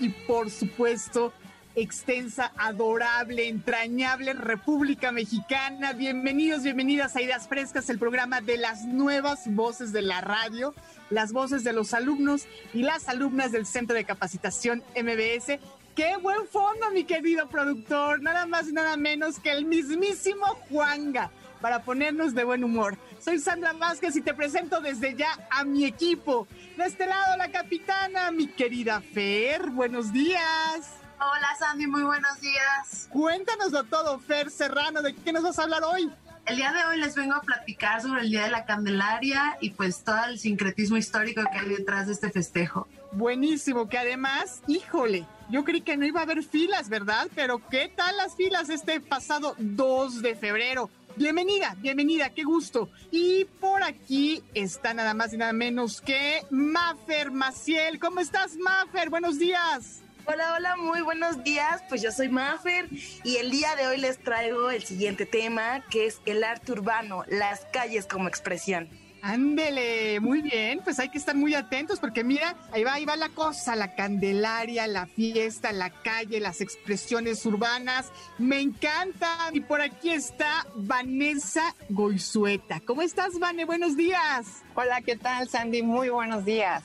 Y por supuesto extensa, adorable, entrañable República Mexicana. Bienvenidos, bienvenidas a Ideas Frescas, el programa de las nuevas voces de la radio, las voces de los alumnos y las alumnas del Centro de Capacitación MBS. ¡Qué buen fondo, mi querido productor! Nada más y nada menos que el mismísimo Juanga para ponernos de buen humor. Soy Sandra Vázquez y te presento desde ya a mi equipo. De este lado, la capitana, mi querida Fer. Buenos días. Hola Sandy, muy buenos días. Cuéntanoslo todo, Fer Serrano, ¿de qué nos vas a hablar hoy? El día de hoy les vengo a platicar sobre el Día de la Candelaria y pues todo el sincretismo histórico que hay detrás de este festejo. Buenísimo, que además, híjole, yo creí que no iba a haber filas, ¿verdad? Pero ¿qué tal las filas este pasado 2 de febrero? Bienvenida, bienvenida, qué gusto. Y por aquí está nada más y nada menos que Mafer Maciel. ¿Cómo estás, Mafer? Buenos días. Hola, hola, muy buenos días. Pues yo soy Mafer y el día de hoy les traigo el siguiente tema que es el arte urbano, las calles como expresión. Ándele, muy bien, pues hay que estar muy atentos porque mira, ahí va, ahí va la cosa, la candelaria, la fiesta, la calle, las expresiones urbanas, me encanta. Y por aquí está Vanessa Goizueta. ¿Cómo estás, Vane? Buenos días. Hola, ¿qué tal, Sandy? Muy buenos días.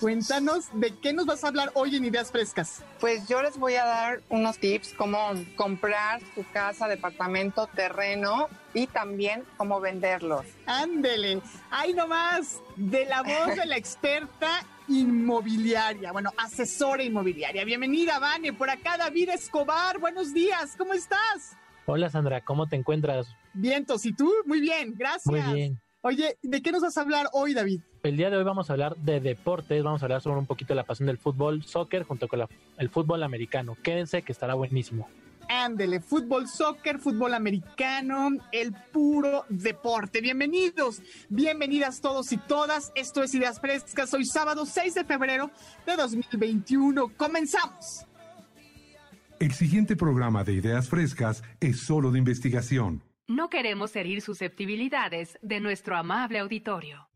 Cuéntanos de qué nos vas a hablar hoy en Ideas Frescas. Pues yo les voy a dar unos tips cómo comprar su casa, departamento, terreno y también cómo venderlos. Ándele, ahí nomás, de la voz de la experta inmobiliaria, bueno, asesora inmobiliaria. Bienvenida, Vane, por acá David Escobar, buenos días, ¿cómo estás? Hola Sandra, ¿cómo te encuentras? Vientos, ¿y tú? Muy bien, gracias. Muy bien. Oye, ¿de qué nos vas a hablar hoy, David? El día de hoy vamos a hablar de deportes, vamos a hablar sobre un poquito de la pasión del fútbol, soccer, junto con el fútbol americano. Quédense que estará buenísimo. Ándele, fútbol, soccer, fútbol americano, el puro deporte. Bienvenidos, bienvenidas todos y todas. Esto es Ideas Frescas. Hoy sábado 6 de febrero de 2021. Comenzamos. El siguiente programa de Ideas Frescas es solo de investigación. No queremos herir susceptibilidades de nuestro amable auditorio.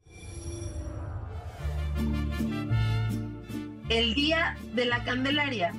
El Día de la Candelaria.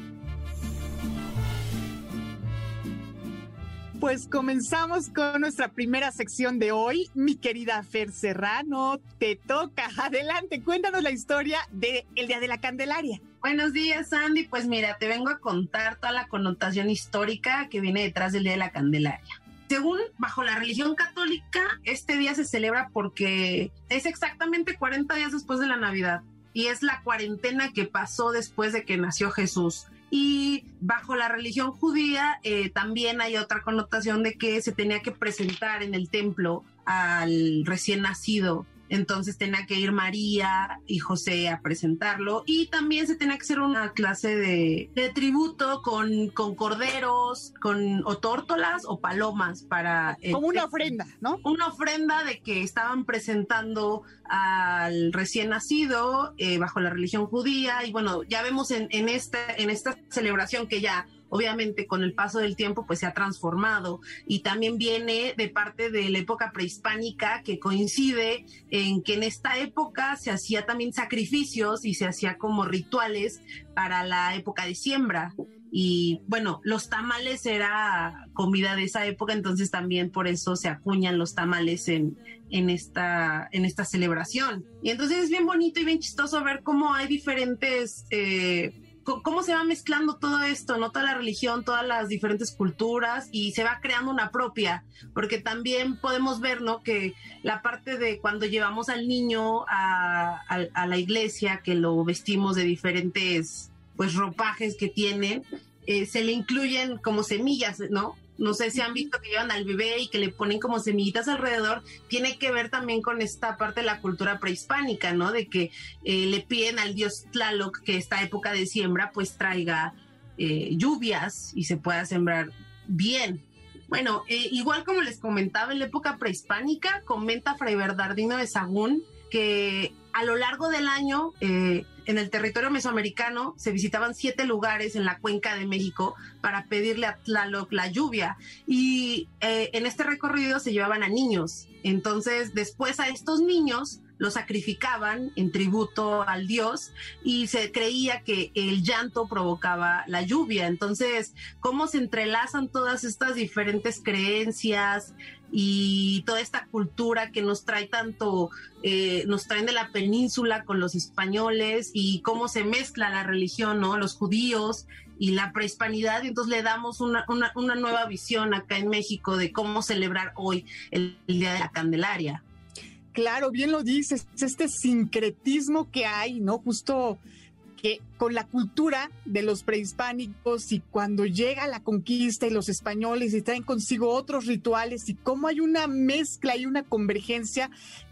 Pues comenzamos con nuestra primera sección de hoy. Mi querida Fer Serrano, te toca. Adelante, cuéntanos la historia del Día de la Candelaria. Buenos días, Sandy. Pues mira, te vengo a contar toda la connotación histórica que viene detrás del Día de la Candelaria. Según bajo la religión católica, este día se celebra porque es exactamente 40 días después de la Navidad y es la cuarentena que pasó después de que nació Jesús. Y bajo la religión judía eh, también hay otra connotación de que se tenía que presentar en el templo al recién nacido entonces tenía que ir María y José a presentarlo. Y también se tenía que hacer una clase de, tributo con, con, corderos, con o tórtolas o palomas para... Como una ofrenda, ¿no? Una ofrenda de que estaban presentando al recién nacido eh, bajo la religión judía. Y bueno, ya vemos en, en, esta, en esta celebración que ya obviamente con el paso del tiempo pues se ha transformado y también viene de parte de la época prehispánica que coincide en que en esta época se hacía también sacrificios y se hacía como rituales para la época de siembra y bueno, los tamales era comida de esa época, entonces también por eso se acuñan los tamales en, en, esta, en esta celebración. Y entonces es bien bonito y bien chistoso ver cómo hay diferentes eh, cómo se va mezclando todo esto, ¿no? Toda la religión, todas las diferentes culturas y se va creando una propia, porque también podemos ver, ¿no? Que la parte de cuando llevamos al niño a, la iglesia, que lo vestimos de diferentes, pues, ropajes que tienen, eh, se le incluyen como semillas, ¿no? No sé si han visto que llevan al bebé y que le ponen como semillitas alrededor, tiene que ver también con esta parte de la cultura prehispánica, ¿no? De que eh, le piden al dios Tlaloc que esta época de siembra pues traiga eh, lluvias y se pueda sembrar bien. Bueno, eh, igual como les comentaba en la época prehispánica, comenta Fray Bernardino de Sagún que a lo largo del año en el territorio mesoamericano se visitaban siete lugares en la cuenca de México para pedirle a Tlaloc la lluvia y eh, en este recorrido se llevaban a niños. Entonces después a estos niños los sacrificaban en tributo al dios y se creía que el llanto provocaba la lluvia. Entonces, ¿cómo se entrelazan todas estas diferentes creencias, y toda esta cultura que nos trae tanto, eh, nos traen de la península con los españoles y cómo se mezcla la religión, ¿no? Los judíos y la prehispanidad, y entonces le damos una, una, nueva visión acá en México de cómo celebrar hoy el, el Día de la Candelaria. Claro, bien lo dices, este sincretismo que hay, ¿no? Justo que con la cultura de los prehispánicos y cuando llega la conquista y los españoles y traen consigo otros rituales y cómo hay una mezcla y una convergencia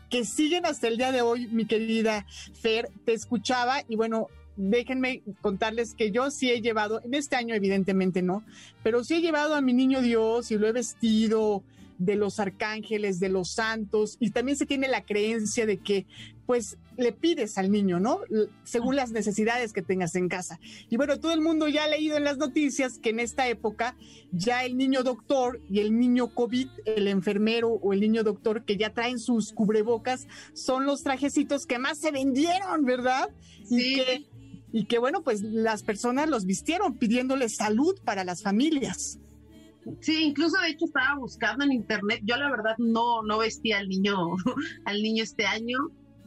que siguen hasta el día de hoy, mi querida Fer, te escuchaba y bueno, déjenme contarles que yo sí he llevado, en este año evidentemente no, pero sí he llevado a mi niño Dios y lo he vestido de los arcángeles, de los santos, y también se tiene la creencia de que pues le pides al niño, ¿no? Según las necesidades que tengas en casa. Y bueno, todo el mundo ya ha leído en las noticias que en esta época ya el niño doctor y el niño COVID, el enfermero o el niño doctor que ya traen sus cubrebocas, son los trajecitos que más se vendieron, ¿verdad? Sí. Y que, y que bueno, pues las personas los vistieron pidiéndole salud para las familias. Sí, incluso de hecho estaba buscando en internet. Yo la verdad no, no vestía al niño, al niño este año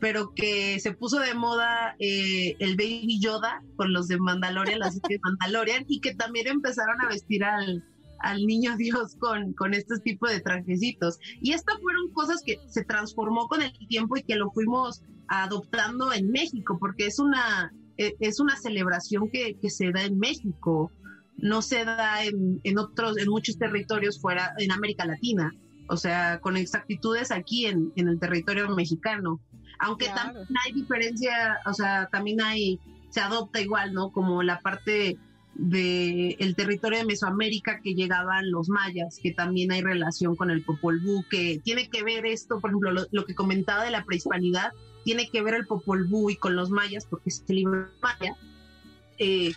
pero que se puso de moda eh, el Baby Yoda con los de Mandalorian, las de Mandalorian, y que también empezaron a vestir al, al niño Dios con, con este tipo de trajecitos. Y estas fueron cosas que se transformó con el tiempo y que lo fuimos adoptando en México, porque es una, e, es una celebración que se da en México, no se da en, en otros, en muchos territorios fuera, en América Latina. O sea, con exactitudes aquí en, en el territorio mexicano aunque también hay diferencia, o sea, también hay, se adopta igual, ¿no? Como la parte de el territorio de Mesoamérica que llegaban los mayas, que también hay relación con el Popol Vuh, que tiene que ver esto, por ejemplo, lo, que comentaba de la prehispanidad, tiene que ver el Popol Vuh y con los mayas, porque es el libro maya, eh,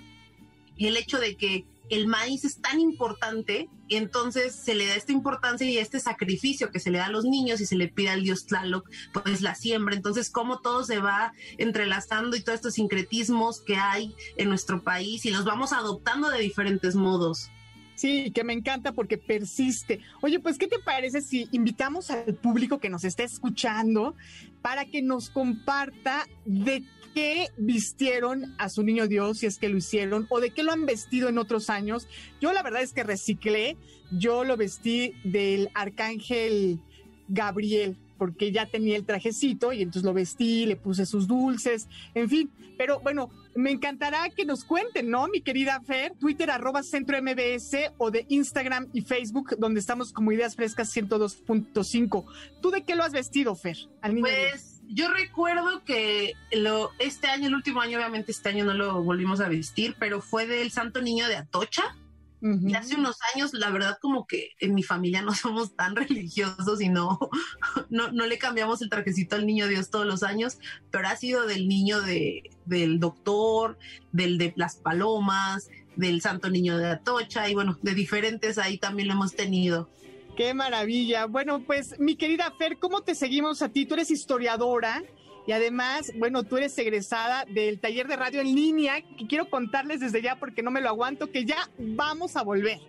el hecho de que el maíz es tan importante, entonces se le da esta importancia y este sacrificio que se le da a los niños y se le pide al dios Tlaloc, pues la siembra. Entonces, cómo todo se va entrelazando y todos estos sincretismos que hay en nuestro país y los vamos adoptando de diferentes modos. Sí, que me encanta porque persiste. Oye, pues, ¿qué te parece si invitamos al público que nos está escuchando para que nos comparta de qué vistieron a su niño Dios, si es que lo hicieron, o de qué lo han vestido en otros años. Yo la verdad es que reciclé, yo lo vestí del arcángel Gabriel, porque ya tenía el trajecito y entonces lo vestí, le puse sus dulces, en fin. Pero bueno, me encantará que nos cuenten, ¿no, mi querida Fer? Twitter arroba centro MBS o de Instagram y Facebook, donde estamos como Ideas Frescas 102.5. ¿Tú de qué lo has vestido, Fer? Al niño pues yo recuerdo que lo, este año, el último año, obviamente este año no lo volvimos a vestir, pero fue del Santo Niño de Atocha. Y hace unos años, la verdad, como que en mi familia no somos tan religiosos y no, no, no le cambiamos el trajecito al niño Dios todos los años, pero ha sido del niño de, del doctor, del de las palomas, del Santo Niño de Atocha y bueno, de diferentes ahí también lo hemos tenido. Qué maravilla. Bueno, pues mi querida Fer, ¿cómo te seguimos a ti? Tú eres historiadora y además, bueno, tú eres egresada del taller de radio en línea, que quiero contarles desde ya porque no me lo aguanto, que ya vamos a volver.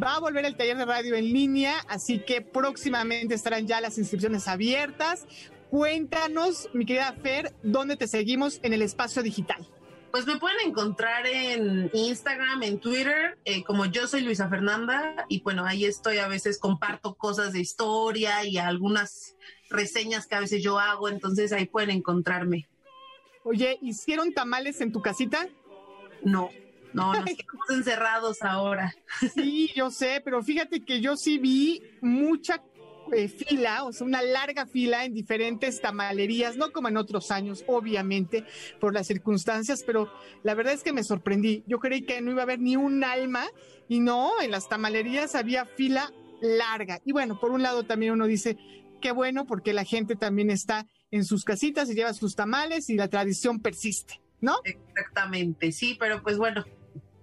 Va a volver el taller de radio en línea, así que próximamente estarán ya las inscripciones abiertas. Cuéntanos, mi querida Fer, dónde te seguimos en el espacio digital. Pues me pueden encontrar en Instagram, en Twitter, eh, como yo soy Luisa Fernanda, y bueno, ahí estoy, a veces comparto cosas de historia y algunas reseñas que a veces yo hago, entonces ahí pueden encontrarme. Oye, ¿hicieron tamales en tu casita? No, no, nos quedamos encerrados ahora. Sí, yo sé, pero fíjate que yo sí vi mucha eh, fila, o sea, una larga fila en diferentes tamalerías, no como en otros años, obviamente, por las circunstancias, pero la verdad es que me sorprendí. Yo creí que no iba a haber ni un alma y no, en las tamalerías había fila larga. Y bueno, por un lado también uno dice, qué bueno, porque la gente también está en sus casitas y lleva sus tamales y la tradición persiste, ¿no? Exactamente, sí, pero pues bueno,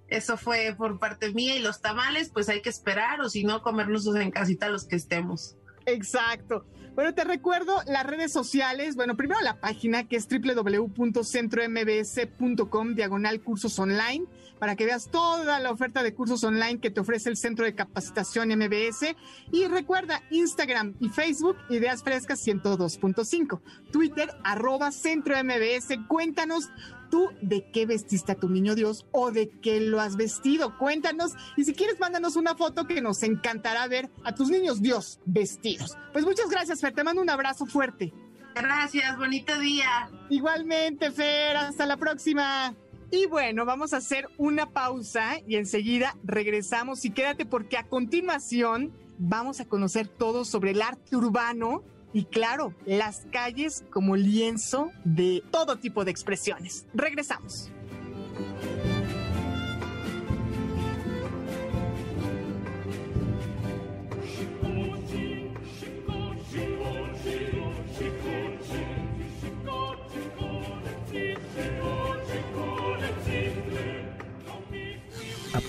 eso fue por parte mía y los tamales, pues hay que esperar o si no, comernos en casita los que estemos. Exacto. Bueno, te recuerdo las redes sociales. Bueno, primero la página que es www.centrombs.com, diagonal cursos online, para que veas toda la oferta de cursos online que te ofrece el Centro de Capacitación MBS. Y recuerda Instagram y Facebook, Ideas Frescas 102.5. Twitter, arroba Centro MBS. Cuéntanos tú de qué vestiste a tu niño Dios o de qué lo has vestido. Cuéntanos y si quieres mándanos una foto que nos encantará ver a tus niños Dios vestidos. Pues muchas gracias, Fer, te mando un abrazo fuerte. Gracias, bonito día. Igualmente, Fer, hasta la próxima. Y bueno, vamos a hacer una pausa y enseguida regresamos y quédate porque a continuación vamos a conocer todo sobre el arte urbano y claro, las calles como lienzo de todo tipo de expresiones. Regresamos.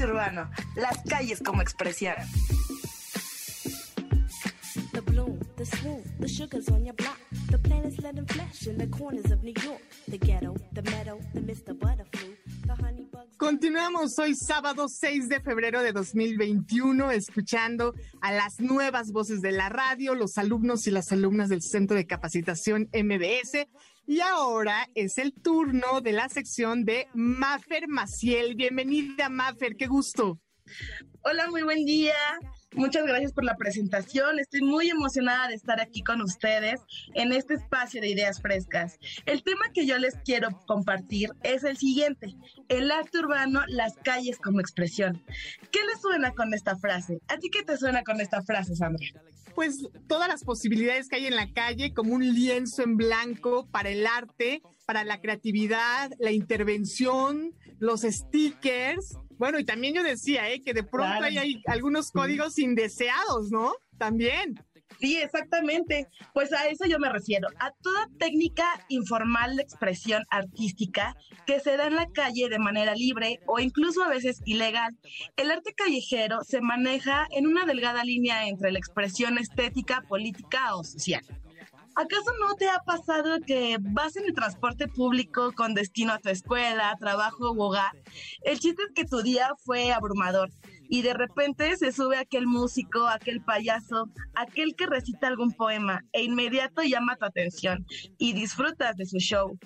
Arte urbano, las calles como expresión. the smooth, the sugars on your block. The planets letting flesh in the corners of New York. The ghetto, the meadow, the Mr. Butterfly. Continuamos hoy sábado 6 de febrero de 2021 escuchando a las nuevas voces de la radio, los alumnos y las alumnas del Centro de Capacitación MBS. Y ahora es el turno de la sección de Mafer Maciel. Bienvenida Mafer, qué gusto. Hola, muy buen día. Muchas gracias por la presentación. Estoy muy emocionada de estar aquí con ustedes en este espacio de ideas frescas. El tema que yo les quiero compartir es el siguiente, el arte urbano, las calles como expresión. ¿Qué les suena con esta frase? ¿A ti qué te suena con esta frase, Sandra? Pues todas las posibilidades que hay en la calle como un lienzo en blanco para el arte, para la creatividad, la intervención, los stickers bueno, y también yo decía, ¿eh? que de pronto hay, algunos códigos indeseados, ¿no? También. Sí, exactamente. Pues a eso yo me refiero, a toda técnica informal de expresión artística que se da en la calle de manera libre o incluso a veces ilegal. El arte callejero se maneja en una delgada línea entre la expresión estética, política o social. ¿Acaso no te ha pasado que vas en el transporte público con destino a tu escuela, trabajo u hogar? El chiste es que tu día fue abrumador y de repente se sube aquel músico, aquel payaso, aquel que recita algún poema e inmediato llama tu atención y disfrutas de su show.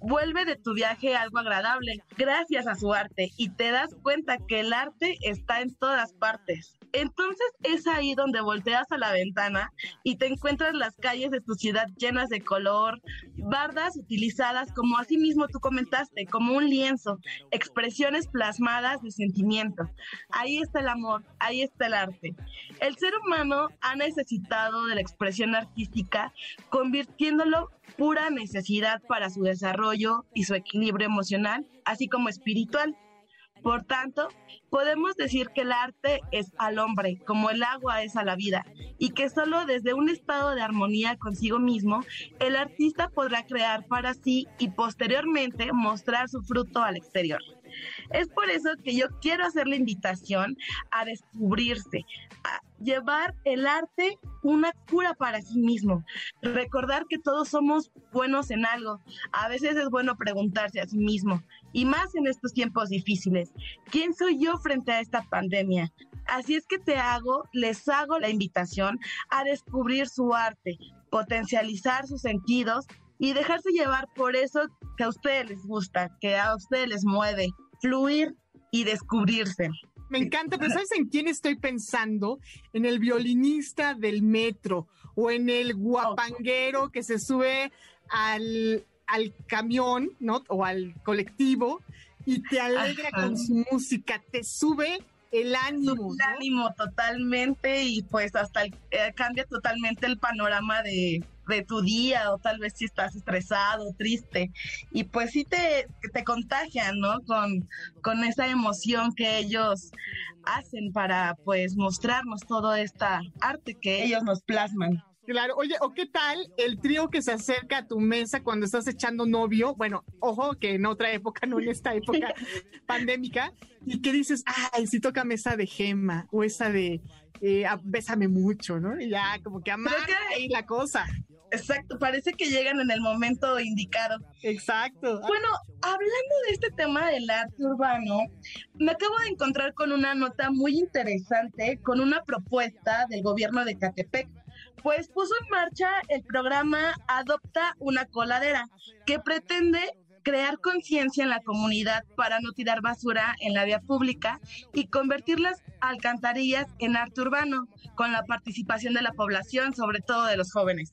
Vuelve de tu viaje algo agradable gracias a su arte y te das cuenta que el arte está en todas partes. Entonces es ahí donde volteas a la ventana y te encuentras las calles de tu ciudad llenas de color, bardas utilizadas como así mismo tú comentaste, como un lienzo, expresiones plasmadas de sentimiento. Ahí está el amor, ahí está el arte. El ser humano ha necesitado de la expresión artística, convirtiéndolo pura necesidad para su desarrollo y su equilibrio emocional, así como espiritual. Por tanto, podemos decir que el arte es al hombre, como el agua es a la vida, y que solo desde un estado de armonía consigo mismo, el artista podrá crear para sí y posteriormente mostrar su fruto al exterior. Es por eso que yo quiero hacer la invitación a descubrirse, a llevar el arte una cura para sí mismo, recordar que todos somos buenos en algo. A veces es bueno preguntarse a sí mismo, y más en estos tiempos difíciles, ¿quién soy yo frente a esta pandemia? Así es que te hago, les hago la invitación a descubrir su arte, potencializar sus sentidos y dejarse llevar por eso que a ustedes les gusta, que a ustedes les mueve, fluir y descubrirse. Me encanta, pero ¿sabes en quién estoy pensando? En el violinista del metro o en el guapanguero que se sube al, al camión, ¿no? O al colectivo y te alegra con su música, te sube el ánimo. El ánimo totalmente y pues hasta eh, cambia totalmente el panorama de, de tu día o tal vez si estás estresado, triste y pues sí te, te contagian, ¿no? Con, con esa emoción que ellos hacen para pues mostrarnos toda esta arte que ellos nos plasman. Claro, oye, ¿o qué tal el trío que se acerca a tu mesa cuando estás echando novio? Bueno, ojo, que en otra época, no en esta época pandémica, y que dices, ay, si toca mesa de gema o esa de eh, bésame mucho, ¿no? Y ya, como que amarga ahí la cosa. Exacto, parece que llegan en el momento indicado. Exacto. Bueno, hablando de este tema del arte urbano, me acabo de encontrar con una nota muy interesante, con una propuesta del gobierno de Catepec, pues puso en marcha el programa Adopta una coladera, que pretende crear conciencia en la comunidad para no tirar basura en la vía pública y convertir las alcantarillas en arte urbano, con la participación de la población, sobre todo de los jóvenes.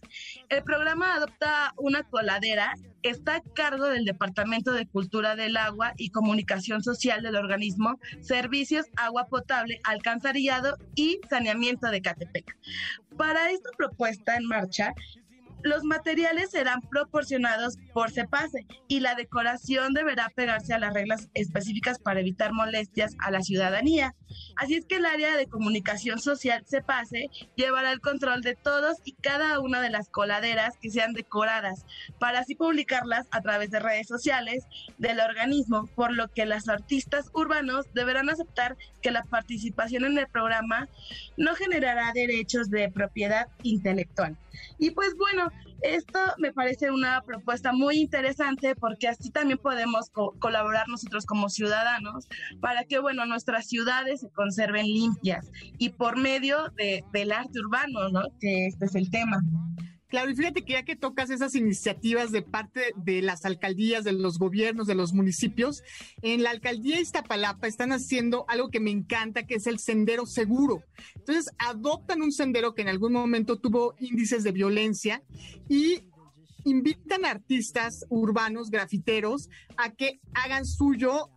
El programa adopta una coladera, está a cargo del Departamento de Cultura del Agua y Comunicación Social del organismo Servicios Agua Potable, Alcantarillado y Saneamiento de Catepec. Para esta propuesta en marcha, los materiales serán proporcionados por CEPASE y la decoración deberá pegarse a las reglas específicas para evitar molestias a la ciudadanía. Así es que el área de comunicación social CEPASE llevará el control de todos y cada una de las coladeras que sean decoradas para así publicarlas a través de redes sociales del organismo, por lo que los artistas urbanos deberán aceptar que la participación en el programa no generará derechos de propiedad intelectual. Y pues bueno, esto me parece una propuesta muy interesante porque así también podemos colaborar nosotros como ciudadanos para que, bueno, nuestras ciudades se conserven limpias y por medio de, del arte urbano, ¿no? Que este es el tema. Claro, y fíjate que ya que tocas esas iniciativas de parte de las alcaldías, de los gobiernos, de los municipios, en la alcaldía Iztapalapa están haciendo algo que me encanta, que es el sendero seguro. Entonces, adoptan un sendero que en algún momento tuvo índices de violencia y invitan a artistas urbanos, grafiteros, a que hagan suyo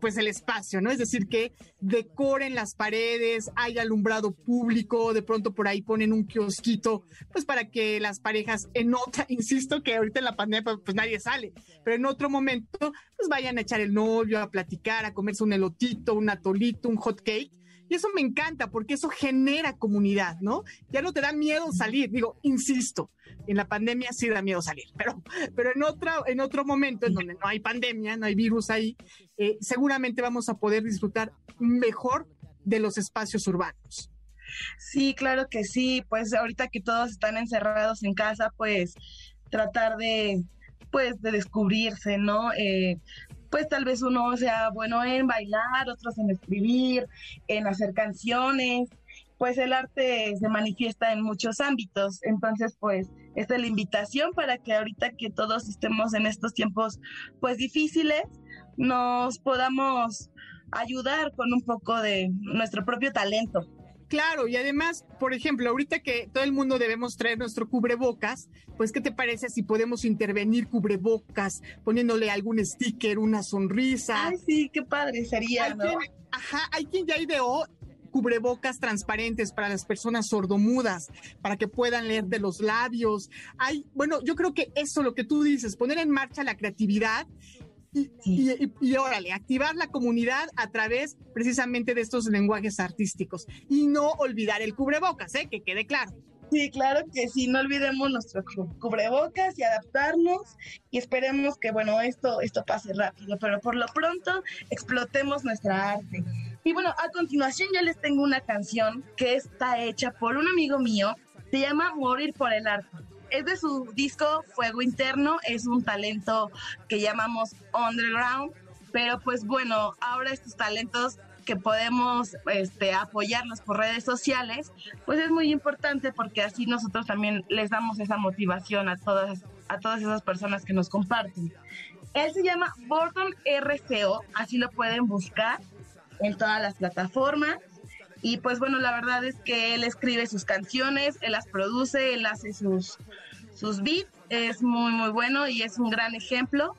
pues el espacio, ¿no? Es decir, que decoren las paredes, hay alumbrado público, de pronto por ahí ponen un kiosquito, pues para que las parejas en otra, insisto que ahorita en la pandemia pues, pues nadie sale, pero en otro momento pues vayan a echar el novio, a platicar, a comerse un elotito, un atolito, un hot cake y eso me encanta porque eso genera comunidad, ¿no? Ya no te da miedo salir. Digo, insisto, en la pandemia sí da miedo salir, pero, pero en, otra, en otro momento en donde no hay pandemia, no hay virus ahí, eh, seguramente vamos a poder disfrutar mejor de los espacios urbanos. Sí, claro que sí. Pues ahorita que todos están encerrados en casa, pues tratar de pues de descubrirse, ¿no? Eh, pues tal vez uno sea bueno en bailar, otros en escribir, en hacer canciones, pues el arte se manifiesta en muchos ámbitos. Entonces, pues, esta es la invitación para que ahorita que todos estemos en estos tiempos, pues, difíciles, nos podamos ayudar con un poco de nuestro propio talento. Claro, y además, por ejemplo, ahorita que todo el mundo debemos traer nuestro cubrebocas, pues, ¿qué te parece si podemos intervenir cubrebocas poniéndole algún sticker, una sonrisa? Ay, sí, qué padre sería, ¿no? ajá, hay quien ya ideó cubrebocas transparentes para las personas sordomudas, para que puedan leer de los labios. Hay, bueno, yo creo que eso, lo que tú dices, poner en marcha la creatividad y, órale, activar la comunidad a través precisamente de estos lenguajes artísticos. Y no olvidar el cubrebocas, ¿eh? que quede claro. Sí, claro que sí, no olvidemos nuestro cubrebocas y adaptarnos y esperemos que, bueno, esto, esto pase rápido, pero por lo pronto explotemos nuestra arte. Y bueno, a continuación ya les tengo una canción que está hecha por un amigo mío, se llama Morir por el Arte. Es de su disco Fuego Interno, es un talento que llamamos underground, pero pues bueno, ahora estos talentos que podemos este, apoyarnos por redes sociales, pues es muy importante porque así nosotros también les damos esa motivación a todas, a todas esas personas que nos comparten. Él se llama Bordon RCO, así lo pueden buscar en todas las plataformas. Y pues bueno, la verdad es que él escribe sus canciones, él las produce, él hace sus, sus beats, es muy muy bueno y es un gran ejemplo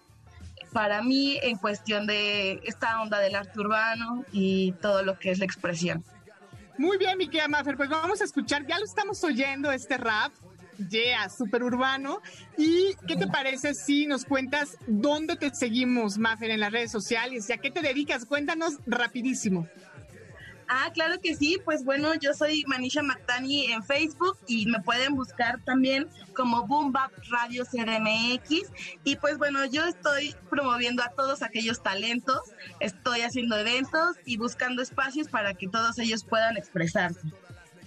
para mí en cuestión de esta onda del arte urbano y todo lo que es la expresión. Muy bien, mi querida Maffer, pues vamos a escuchar, ya lo estamos oyendo este rap, yeah, super urbano. ¿Y qué te parece si nos cuentas dónde te seguimos, Maffer, en las redes sociales y a qué te dedicas? Cuéntanos rapidísimo. Ah, claro que sí. Pues bueno, yo soy Manisha Mactani en Facebook y me pueden buscar también como Boom Bap Radio CDMX. Y pues bueno, yo estoy promoviendo a todos aquellos talentos, estoy haciendo eventos y buscando espacios para que todos ellos puedan expresarse.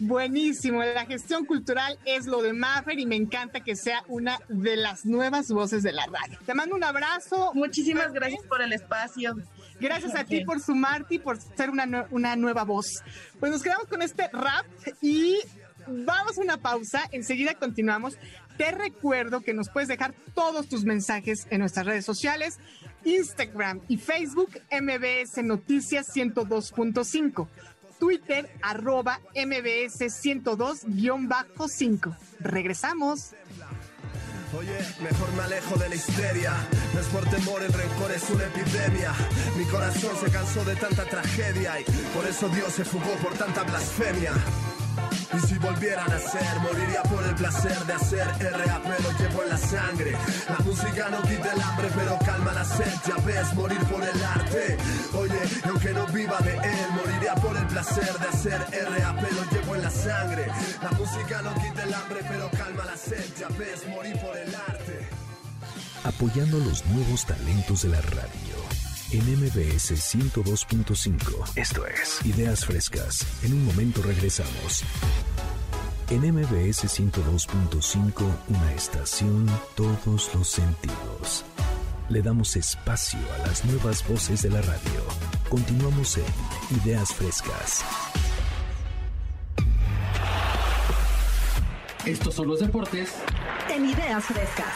Buenísimo, la gestión cultural es lo de Maffer y me encanta que sea una de las nuevas voces de la radio. Te mando un abrazo. Muchísimas gracias por el espacio. Gracias a ti por sumarte y por ser una, una nueva voz. Pues nos quedamos con este rap y vamos a una pausa. Enseguida continuamos. Te recuerdo que nos puedes dejar todos tus mensajes en nuestras redes sociales, Instagram y Facebook, MBS Noticias 102.5. Twitter, arroba MBS 102-5. Regresamos. Oye, mejor me alejo de la histeria. No es por temor, el rencor es una epidemia. Mi corazón se cansó de tanta tragedia y por eso Dios se fugó por tanta blasfemia. Y si volviera a nacer, moriría por el placer de hacer RAP, lo llevo en la sangre. La música no quita el hambre, pero calma la sed, ya ves, morir por el arte. Oye, aunque no viva de él, moriría por el placer de hacer RAP, lo llevo en la sangre. La música no quita el hambre, pero calma la sed, ya ves, morir por el arte. Apoyando los nuevos talentos de la radio en MBS 102.5. Esto es Ideas Frescas. En un momento regresamos. En MBS 102.5, una estación, todos los sentidos. Le damos espacio a las nuevas voces de la radio. Continuamos en Ideas Frescas. Estos son los deportes en Ideas Frescas.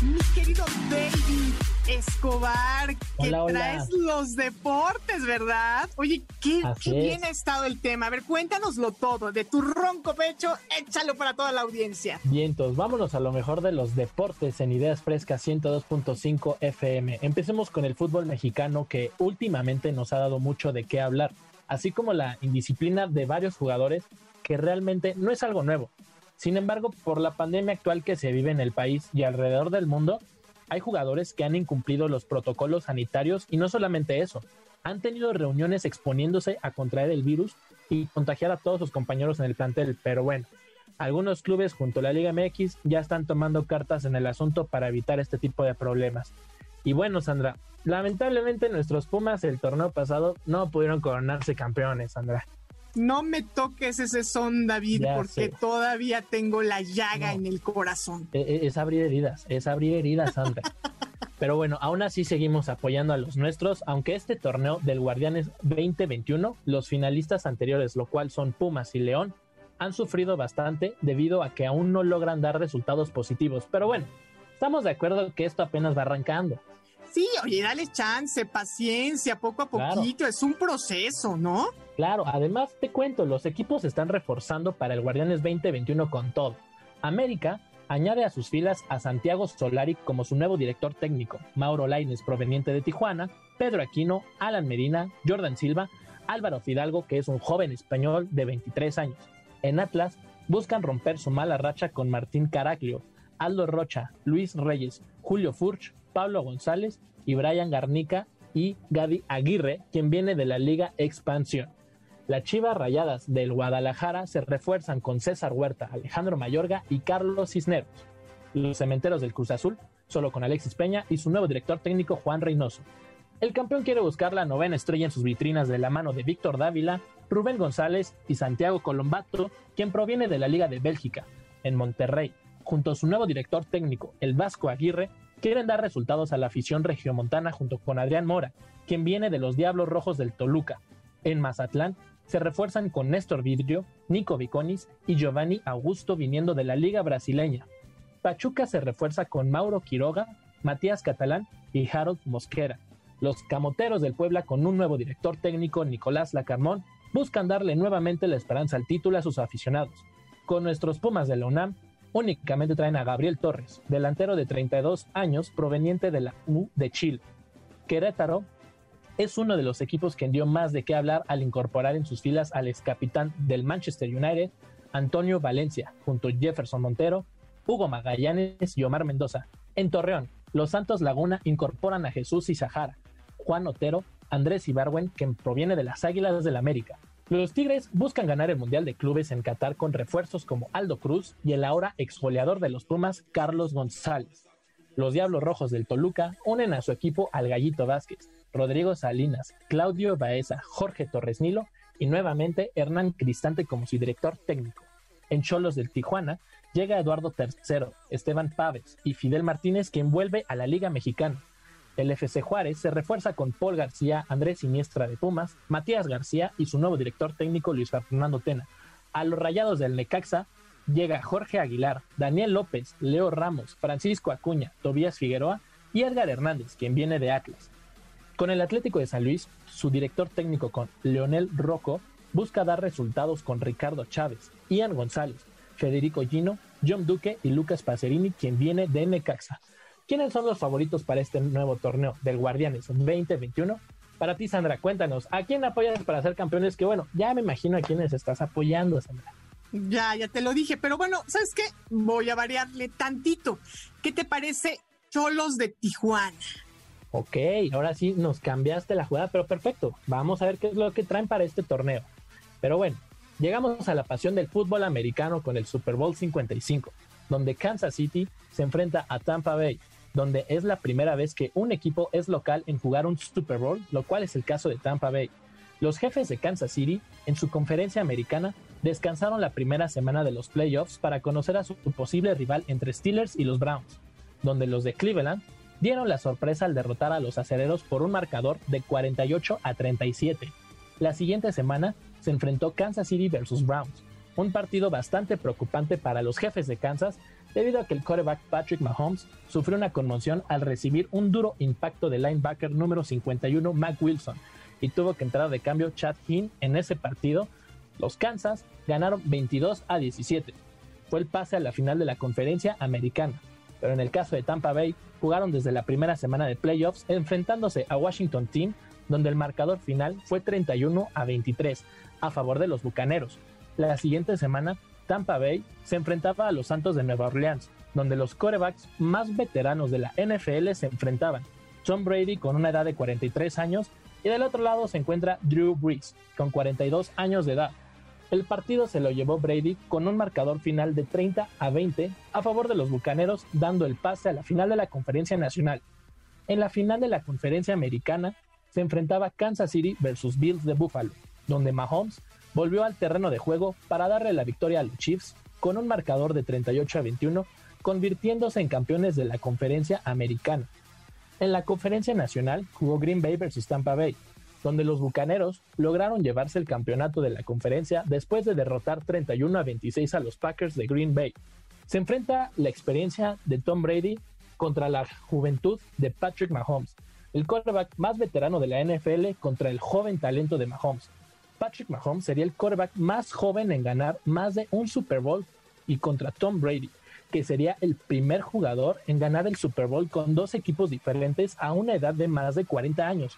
Mi querido David Escobar, que traes los deportes, ¿verdad? Oye, qué, bien ha estado el tema. A ver, cuéntanoslo todo. De tu ronco pecho, échalo para toda la audiencia. Vientos, vámonos a lo mejor de los deportes en Ideas Frescas 102.5 FM. Empecemos con el fútbol mexicano que últimamente nos ha dado mucho de qué hablar, así como la indisciplina de varios jugadores que realmente no es algo nuevo. Sin embargo, por la pandemia actual que se vive en el país y alrededor del mundo, hay jugadores que han incumplido los protocolos sanitarios y no solamente eso, han tenido reuniones exponiéndose a contraer el virus y contagiar a todos sus compañeros en el plantel. Pero bueno, algunos clubes junto a la Liga MX ya están tomando cartas en el asunto para evitar este tipo de problemas. Y bueno, Sandra, lamentablemente nuestros Pumas el torneo pasado no pudieron coronarse campeones, Sandra. No me toques ese son, David, porque todavía tengo la llaga en el corazón. E, e, es, abrir heridas, es abrir heridas, Sandra. Pero bueno, aún así seguimos apoyando a los nuestros, aunque este torneo del Guardianes 2021, los finalistas anteriores, lo cual son Pumas y León, han sufrido bastante debido a que aún no logran dar resultados positivos. Pero bueno, estamos de acuerdo que esto apenas va arrancando. Sí, oye, dale chance, paciencia, poco a poquito, es un proceso, ¿no? Claro, además te cuento, los equipos se están reforzando para el Guardianes 2021 con todo. América añade a sus filas a Santiago Solari como su nuevo director técnico, Mauro Laines proveniente de Tijuana, Pedro Aquino, Alan Medina, Jordan Silva, Álvaro Fidalgo, que es un joven español de 23 años. En Atlas buscan romper su mala racha con Martín Caraglio, Aldo Rocha, Luis Reyes, Julio Furch, Pablo González y Brian Garnica y Gadi Aguirre, quien viene de la Liga Expansión. Las Chivas Rayadas del Guadalajara se refuerzan con César Huerta, Alejandro Mayorga y Carlos Cisneros. Los Cementeros del Cruz Azul, solo con Alexis Peña y su nuevo director técnico Juan Reynoso. El campeón quiere buscar la novena estrella en sus vitrinas de la mano de Víctor Dávila, Rubén González y Santiago Colombato, quien proviene de la Liga de Bélgica, en Monterrey. Junto a su nuevo director técnico, el Vasco Aguirre, quieren dar resultados a la afición regiomontana junto con Adrián Mora, quien viene de los Diablos Rojos del Toluca. En Mazatlán se refuerzan con Néstor Vidrio, Nico Viconis y Giovanni Augusto viniendo de la Liga Brasileña. Pachuca se refuerza con Mauro Quiroga, Matías Catalán y Harold Mosquera. Los camoteros del Puebla, con un nuevo director técnico, Nicolás Lacarmón, buscan darle nuevamente la esperanza al título a sus aficionados. Con nuestros Pumas de la UNAM, únicamente traen a Gabriel Torres, delantero de 32 años proveniente de la U de Chile. Querétaro es uno de los equipos que dio más de qué hablar al incorporar en sus filas al ex capitán del Manchester United, Antonio Valencia, junto a Jefferson Montero, Hugo Magallanes y Omar Mendoza. En Torreón, los Santos Laguna incorporan a Jesús y Sahara, Juan Otero, Andrés Ibarwen, quien proviene de las Águilas del América. Los Tigres buscan ganar el Mundial de Clubes en Qatar con refuerzos como Aldo Cruz y el ahora exgoleador de los Pumas, Carlos González. Los Diablos Rojos del Toluca unen a su equipo al Gallito Vázquez, Rodrigo Salinas, Claudio Baeza, Jorge Torres Nilo y nuevamente Hernán Cristante como su director técnico. En Cholos del Tijuana llega Eduardo III, Esteban Paves y Fidel Martínez quien vuelve a la Liga Mexicana. El FC Juárez se refuerza con Paul García, Andrés Siniestra de Pumas, Matías García y su nuevo director técnico Luis Fernando Tena. A los Rayados del Necaxa llega Jorge Aguilar, Daniel López, Leo Ramos, Francisco Acuña, Tobías Figueroa y Edgar Hernández, quien viene de Atlas. Con el Atlético de San Luis, su director técnico con Leonel Rocco busca dar resultados con Ricardo Chávez, Ian González, Federico Gino, John Duque y Lucas Pacerini, quien viene de Necaxa. ¿Quiénes son los favoritos para este nuevo torneo del Guardianes 2021? Para ti, Sandra, cuéntanos, ¿a quién apoyas para ser campeones? Que bueno, ya me imagino a quiénes estás apoyando, Sandra. Ya, ya te lo dije, pero bueno, ¿sabes qué? Voy a variarle tantito. ¿Qué te parece Cholos de Tijuana? Ok, ahora sí nos cambiaste la jugada, pero perfecto. Vamos a ver qué es lo que traen para este torneo. Pero bueno, llegamos a la pasión del fútbol americano con el Super Bowl 55, donde Kansas City se enfrenta a Tampa Bay, donde es la primera vez que un equipo es local en jugar un Super Bowl, lo cual es el caso de Tampa Bay. Los jefes de Kansas City, en su conferencia americana, descansaron la primera semana de los playoffs para conocer a su posible rival entre Steelers y los Browns, donde los de Cleveland dieron la sorpresa al derrotar a los acereros por un marcador de 48 a 37. La siguiente semana se enfrentó Kansas City versus Browns, un partido bastante preocupante para los jefes de Kansas debido a que el quarterback Patrick Mahomes sufrió una conmoción al recibir un duro impacto del linebacker número 51 Mac Wilson y tuvo que entrar de cambio Chad Hinn en ese partido. Los Kansas ganaron 22 a 17. Fue el pase a la final de la conferencia americana, pero en el caso de Tampa Bay jugaron desde la primera semana de playoffs enfrentándose a Washington Team donde el marcador final fue 31 a 23 a favor de los Bucaneros. La siguiente semana Tampa Bay se enfrentaba a los Santos de Nueva Orleans, donde los corebacks más veteranos de la NFL se enfrentaban. Tom Brady con una edad de 43 años y del otro lado se encuentra Drew Brees con 42 años de edad. El partido se lo llevó Brady con un marcador final de 30 a 20 a favor de los Bucaneros, dando el pase a la final de la Conferencia Nacional. En la final de la Conferencia Americana se enfrentaba Kansas City versus Bills de Buffalo, donde Mahomes volvió al terreno de juego para darle la victoria a los Chiefs con un marcador de 38 a 21, convirtiéndose en campeones de la conferencia americana. En la conferencia nacional jugó Green Bay versus Tampa Bay, donde los Bucaneros lograron llevarse el campeonato de la conferencia después de derrotar 31 a 26 a los Packers de Green Bay. Se enfrenta la experiencia de Tom Brady contra la juventud de Patrick Mahomes, el quarterback más veterano de la NFL contra el joven talento de Mahomes, Patrick Mahomes sería el quarterback más joven en ganar más de un Super Bowl y contra Tom Brady, que sería el primer jugador en ganar el Super Bowl con dos equipos diferentes a una edad de más de 40 años.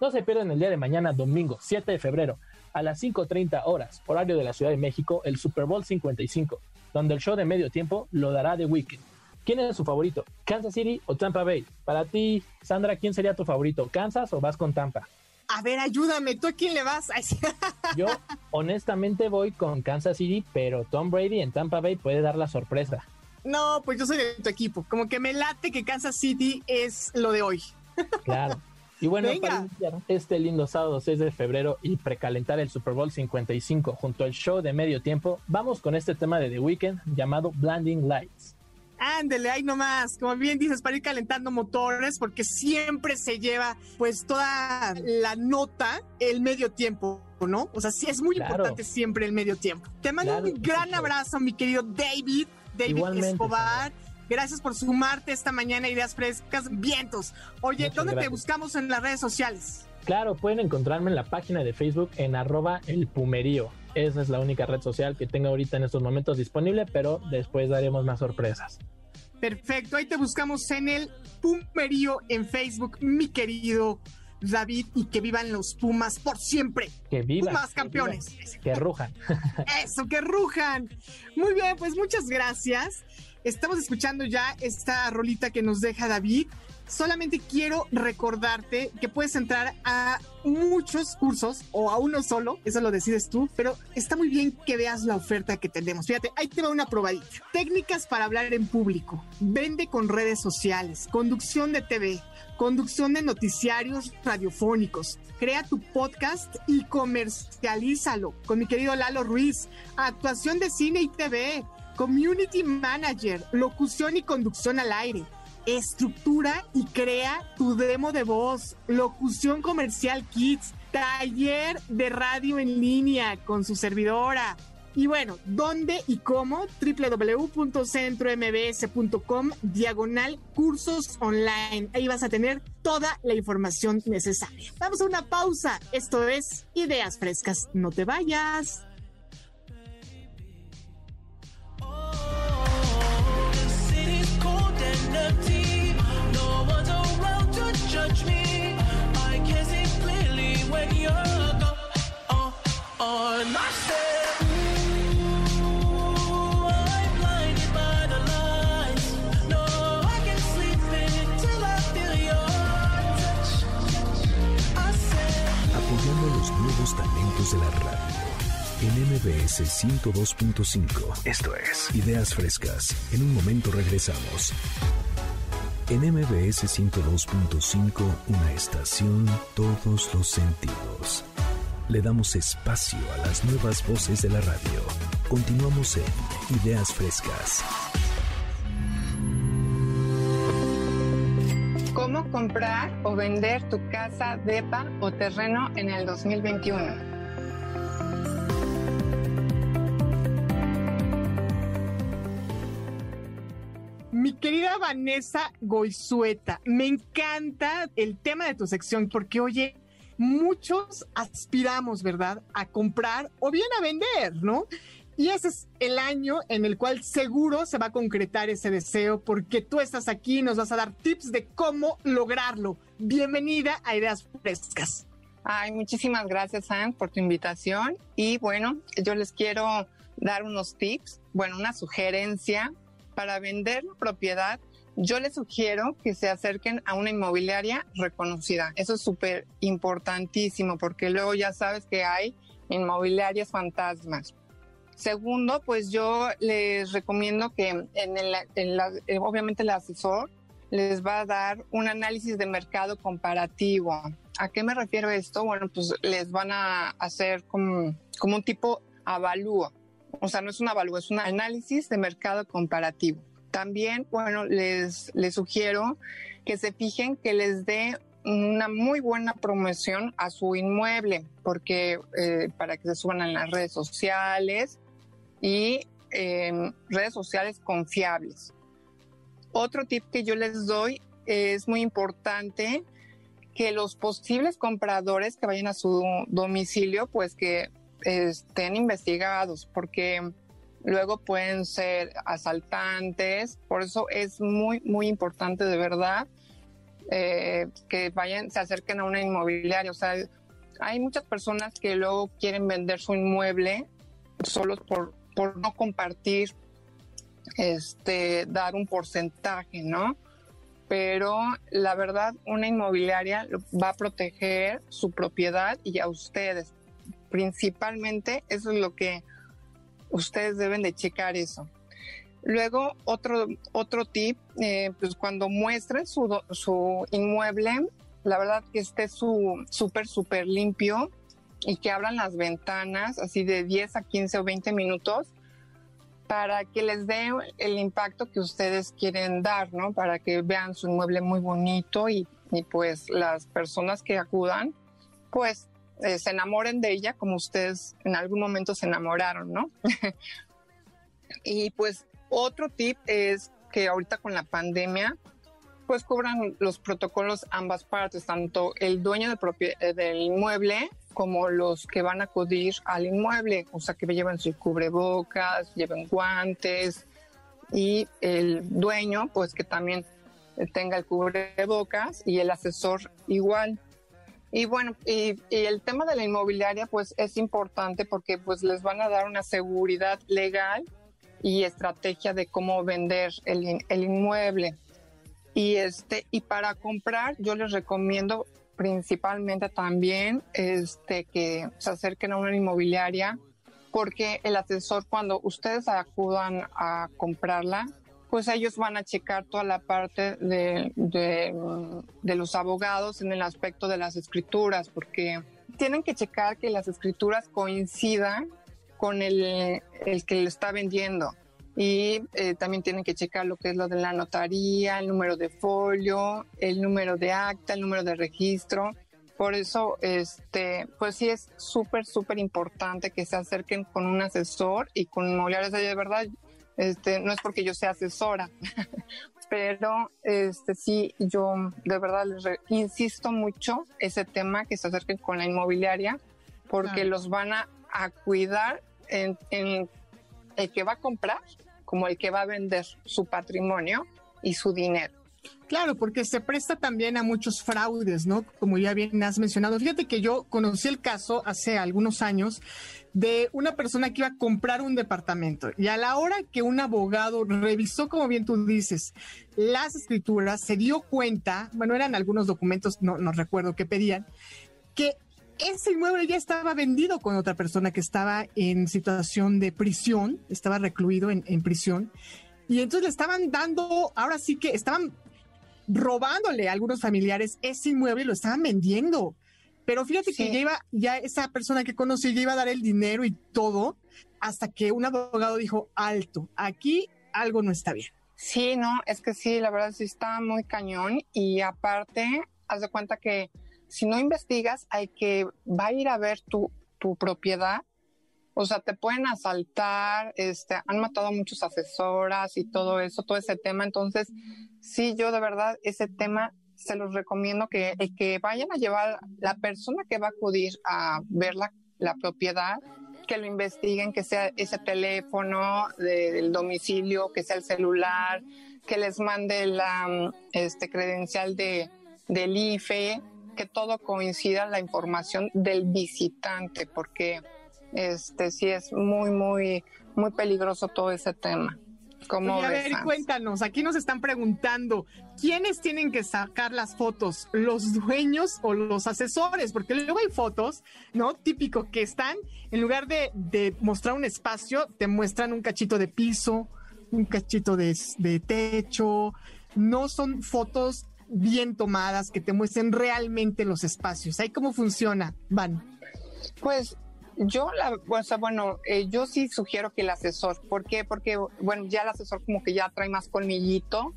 No se pierdan el día de mañana, domingo 7 de febrero, a las 5.30 horas, horario de la Ciudad de México, el Super Bowl 55, donde el show de medio tiempo lo dará de Weekend. ¿Quién es su favorito? ¿Kansas City o Tampa Bay? Para ti, Sandra, ¿quién sería tu favorito? ¿Kansas o vas con Tampa? A ver, ayúdame, ¿tú a quién le vas? Yo honestamente voy con Kansas City, pero Tom Brady en Tampa Bay puede dar la sorpresa. No, pues yo soy de tu equipo. Como que me late que Kansas City es lo de hoy. Claro. Y bueno, para iniciar este lindo sábado 6 de febrero y precalentar el Super Bowl 55 junto al show de medio tiempo, vamos con este tema de The Weeknd llamado Blinding Lights. Ándele, ahí nomás, como bien dices, para ir calentando motores, porque siempre se lleva pues toda la nota el medio tiempo, ¿no? O sea, sí es muy importante siempre el medio tiempo. Te mando un gran abrazo, mi querido David, David Escobar. Gracias por sumarte esta mañana Ideas Frescas Vientos. Oye, ¿dónde te buscamos en las redes sociales? Claro, pueden encontrarme en la página de Facebook en arroba el pumerío. Esa es la única red social que tengo ahorita en estos momentos disponible, pero después daremos más sorpresas. Perfecto, ahí te buscamos en el Pumerío en Facebook, mi querido David, y que vivan los Pumas por siempre. Que vivan. Pumas campeones. Que, rujan. Eso, que rujan. Muy bien, pues muchas gracias. Estamos escuchando ya esta rolita que nos deja David. Solamente quiero recordarte que puedes entrar a muchos cursos o a uno solo, eso lo decides tú, pero está muy bien que veas la oferta que tenemos. Fíjate, ahí te va una probadita. Técnicas para hablar en público, vende con redes sociales, conducción de TV, conducción de noticiarios radiofónicos. Crea tu podcast y comercialízalo con mi querido Lalo Ruiz. Actuación de cine y TV, community manager, locución y conducción al aire estructura y crea tu demo de voz, locución comercial kits, taller de radio en línea con su servidora. Y bueno, ¿dónde y cómo? www.centrombs.com diagonal cursos online. Ahí vas a tener toda la información necesaria. Vamos a una pausa. Esto es Ideas Frescas. No te vayas. De la radio. En MBS 102.5. Esto es Ideas Frescas. En un momento regresamos. En MBS 102.5, una estación, todos los sentidos. Le damos espacio a las nuevas voces de la radio. Continuamos en Ideas Frescas. ¿Cómo comprar o vender tu casa, depa o terreno en el 2021? Mi querida Vanessa Goizueta, me encanta el tema de tu sección porque, oye, muchos aspiramos, ¿verdad?, a comprar o bien a vender, ¿no? Y ese es el año en el cual seguro se va a concretar ese deseo porque tú estás aquí y nos vas a dar tips de cómo lograrlo. Bienvenida a Ideas Frescas. Ay, muchísimas gracias, Sam, por tu invitación. Y bueno, yo les quiero dar unos tips, bueno, una sugerencia para vender la propiedad yo les sugiero que se acerquen a una inmobiliaria reconocida. Eso es súper importantísimo porque luego ya sabes que hay inmobiliarias fantasmas. Segundo, pues yo les recomiendo que en el, eh, obviamente el asesor les va a dar un análisis de mercado comparativo. ¿A qué me refiero esto? Bueno, pues les van a hacer como, como un tipo avalúo. O sea, no es un avalúo, es un análisis de mercado comparativo. También, bueno, les, les sugiero que se fijen que les dé una muy buena promoción a su inmueble, porque eh, para que se suban en las redes sociales y en redes sociales confiables. Otro tip que yo les doy es muy importante que los posibles compradores que vayan a su domicilio, pues que estén investigados, porque luego pueden ser asaltantes, por eso es muy, muy importante de verdad eh, que vayan, se acerquen a una inmobiliaria. O sea, hay muchas personas que luego quieren vender su inmueble solo por, por no compartir este, dar un porcentaje, ¿no? Pero la verdad, una inmobiliaria va a proteger su propiedad y a ustedes. Principalmente, eso es lo que ustedes deben de checar eso. Luego, otro, otro tip, eh, pues cuando muestren su, su inmueble, la verdad que esté súper, súper limpio y que abran las ventanas así de 10 a 15 o 20 minutos para que les dé el impacto que ustedes quieren dar, ¿no? Para que vean su inmueble muy bonito y, pues las personas que acudan, pues eh, se enamoren de ella como ustedes en algún momento se enamoraron, ¿no? y pues otro tip es que ahorita con la pandemia, pues cubran los protocolos ambas partes, tanto el dueño del, del inmueble como los que van a acudir al inmueble, o sea, que lleven su cubrebocas, lleven guantes y el dueño, pues que también tenga el cubrebocas y el asesor igual. Y bueno, y, el tema de la inmobiliaria, pues es importante porque pues les van a dar una seguridad legal y estrategia de cómo vender el, el inmueble. Y este, y para comprar, yo les recomiendo principalmente también este, que se acerquen a una inmobiliaria, porque el asesor, cuando ustedes acudan a comprarla, pues ellos van a checar toda la parte de, de, los abogados en el aspecto de las escrituras, porque tienen que checar que las escrituras coincidan con el, el que le está vendiendo y eh, también tienen que checar lo que es lo de la notaría, el número de folio, el número de acta, el número de registro. Por eso, este, pues sí es súper, súper importante que se acerquen con un asesor y con inmobiliarios de verdad. Este, no es porque yo sea asesora, pero este, sí, yo de verdad les insisto mucho ese tema que se acerquen con la inmobiliaria porque los van a, a cuidar en, en el que va a comprar como el que va a vender su patrimonio y su dinero. Claro, porque se presta también a muchos fraudes, ¿no? Como ya bien has mencionado. Fíjate que yo conocí el caso hace algunos años de una persona que iba a comprar un departamento y a la hora que un abogado revisó, como bien tú dices, las escrituras, se dio cuenta, bueno, eran algunos documentos, no, no recuerdo qué pedían, que ese inmueble ya estaba vendido con otra persona que estaba en situación de prisión, estaba recluido en, prisión. Y entonces le estaban dando, ahora sí que estaban robándole a algunos familiares ese inmueble y lo estaban vendiendo. Pero fíjate que ya iba, ya esa persona que conocí ya iba a dar el dinero y todo, hasta que un abogado dijo, alto, aquí algo no está bien. Sí, no, es que sí, la verdad sí está muy cañón y aparte, haz de cuenta que si no investigas, hay que va a ir a ver tu, tu propiedad. O sea, te pueden asaltar, este, han matado a muchas asesoras y todo eso, todo ese tema. Entonces, sí, yo de verdad, ese tema se los recomiendo que, que vayan a llevar la persona que va a acudir a ver la, la propiedad, que lo investiguen, que sea ese teléfono del domicilio, que sea el celular, que les mande la este credencial de, del IFE, que todo coincida la información del visitante, porque este sí es muy, muy, muy peligroso todo ese tema. Como a ver, cuéntanos, aquí nos están preguntando, ¿quiénes tienen que sacar las fotos? ¿Los dueños o los asesores? Porque luego hay fotos, ¿no? Típico, que están, en lugar de, de mostrar un espacio, te muestran un cachito de piso, un cachito de, de techo, no son fotos bien tomadas, que te muestren realmente los espacios. ¿Ahí cómo funciona, Van? Pues yo, la, o sea, bueno, eh, yo sí sugiero que el asesor, ¿por qué? Porque, bueno, ya el asesor como que ya trae más colmillito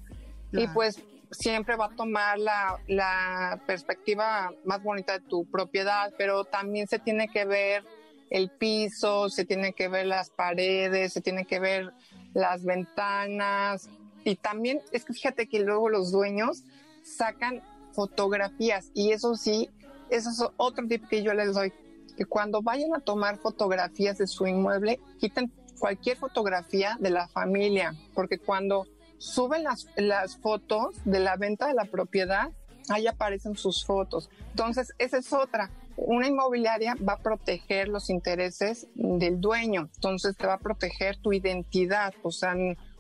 y pues siempre va a tomar la, la perspectiva más bonita de tu propiedad, pero también se tiene que ver el piso, se tiene que ver las paredes, se tiene que ver las ventanas y también es que fíjate que luego los dueños sacan fotografías y eso sí, eso es otro tip que yo les doy, que cuando vayan a tomar fotografías de su inmueble, quiten cualquier fotografía de la familia, porque cuando suben las, las fotos de la venta de la propiedad, ahí aparecen sus fotos. Entonces, esa es otra. Una inmobiliaria va a proteger los intereses del dueño, entonces te va a proteger tu identidad, o sea,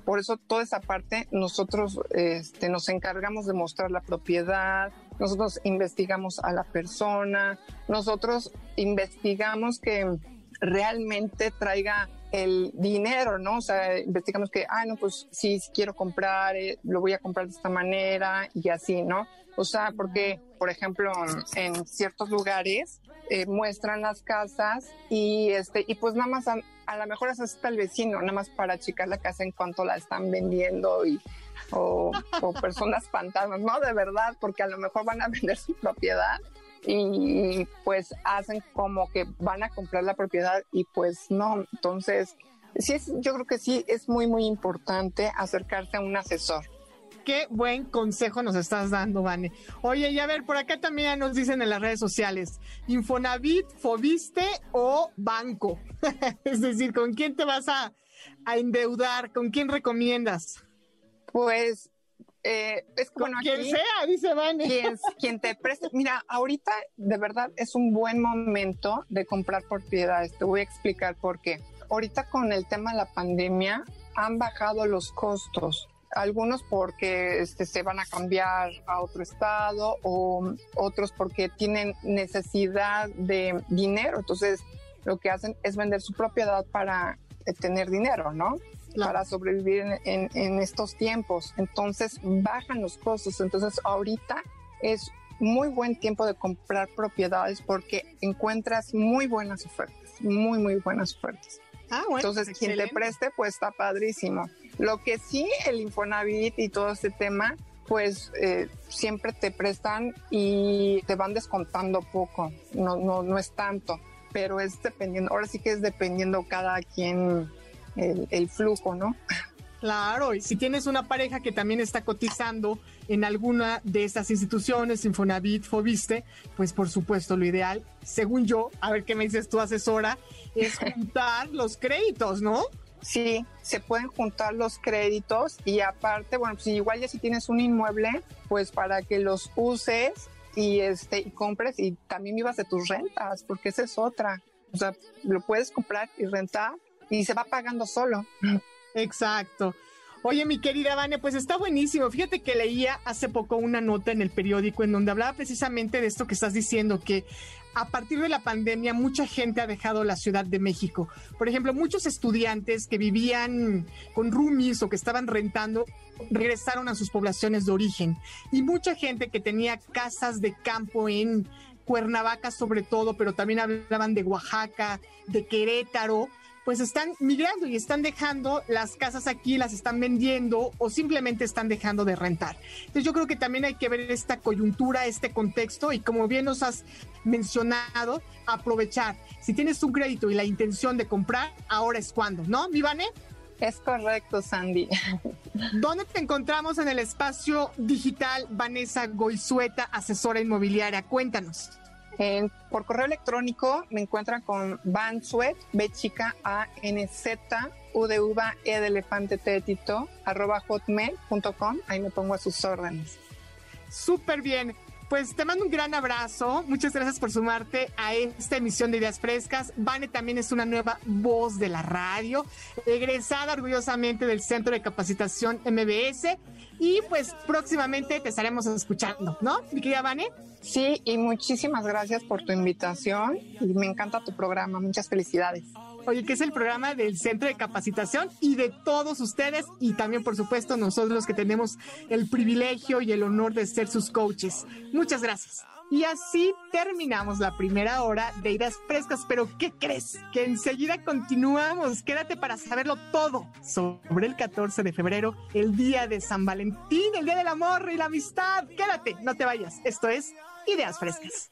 por eso toda esa parte nosotros este, nos encargamos de mostrar la propiedad, nosotros investigamos a la persona, nosotros investigamos que realmente traiga el dinero, ¿no? O sea, investigamos que, ah, no, pues sí, si quiero comprar, eh, lo voy a comprar de esta manera y así, ¿no? O sea, porque, por ejemplo, en ciertos lugares eh, muestran las casas y este y pues nada más a, lo mejor es hasta el vecino, nada más para achicar la casa en cuanto la están vendiendo y o, personas fantasmas, no de verdad, porque a lo mejor van a vender su propiedad y pues hacen como que van a comprar la propiedad y pues no, entonces sí es, yo creo que sí es muy muy importante acercarse a un asesor. Qué buen consejo nos estás dando, Vane. Oye, y a ver, por acá también nos dicen en las redes sociales, Infonavit, Fobiste o Banco. es decir, ¿con quién te vas a, a endeudar? ¿Con quién recomiendas? Pues eh, es como quien sea, dice Vane. Quien, te preste. Mira, ahorita de verdad es un buen momento de comprar propiedades. Te voy a explicar por qué. Ahorita con el tema de la pandemia han bajado los costos. Algunos porque este, se van a cambiar a otro estado o otros porque tienen necesidad de dinero. Entonces, lo que hacen es vender su propiedad para eh, tener dinero, ¿no? Para sobrevivir en, estos tiempos. Entonces bajan los costos. Entonces ahorita es muy buen tiempo de comprar propiedades porque encuentras muy buenas ofertas, muy, muy buenas ofertas. Ah, bueno, Entonces, quien te preste, pues está padrísimo. Lo que sí, el Infonavit y todo este tema, pues eh, siempre te prestan y te van descontando poco, no, no, no es tanto, pero es dependiendo, ahora sí que es dependiendo cada quien el, flujo, ¿no? Claro, y si tienes una pareja que también está cotizando en alguna de estas instituciones, Infonavit, Fobiste, pues por supuesto lo ideal, según yo, a ver qué me dices tú, asesora, es juntar los créditos, ¿no? Sí, se pueden juntar los créditos y aparte, bueno, pues igual ya si tienes un inmueble, pues para que los uses y este y compres y también vivas de tus rentas, porque esa es otra. O sea, lo puedes comprar y rentar y se va pagando solo. Exacto. Oye, mi querida Vane, pues está buenísimo. Fíjate que leía hace poco una nota en el periódico en donde hablaba precisamente de esto que estás diciendo, que a partir de la pandemia mucha gente ha dejado la Ciudad de México. Por ejemplo, muchos estudiantes que vivían con roomies o que estaban rentando regresaron a sus poblaciones de origen. Y mucha gente que tenía casas de campo en Cuernavaca sobre todo, pero también hablaban de Oaxaca, de Querétaro, pues están migrando y están dejando las casas aquí, las están vendiendo o simplemente están dejando de rentar. Entonces yo creo que también hay que ver esta coyuntura, este contexto y como bien nos has mencionado, aprovechar. Si tienes un crédito y la intención de comprar, ahora es cuando, ¿no, mi Es correcto, Sandy. ¿Dónde te encontramos en el espacio digital Vanessa Goizueta, asesora inmobiliaria? Cuéntanos por correo electrónico me encuentran con Bansuet, B chica A N Z, U de uva, E arroba hotmail.com. Ahí me pongo a sus órdenes. Súper bien. Pues te mando un gran abrazo. Muchas gracias por sumarte a esta emisión de Ideas Frescas. Vane también es una nueva voz de la radio, egresada orgullosamente del Centro de Capacitación MBS. Y pues próximamente te estaremos escuchando, ¿no, mi querida Vane? Sí, y muchísimas gracias por tu invitación. Y me encanta tu programa. Muchas felicidades. Oye, que es el programa del Centro de Capacitación y de todos ustedes y también, por supuesto, nosotros que tenemos el privilegio y el honor de ser sus coaches. Muchas gracias. Y así terminamos la primera hora de Ideas Frescas. Pero, ¿qué crees? Que enseguida continuamos. Quédate para saberlo todo sobre el 14 de febrero, el día de San Valentín, el día del amor y la amistad. Quédate, no te vayas. Esto es Ideas Frescas.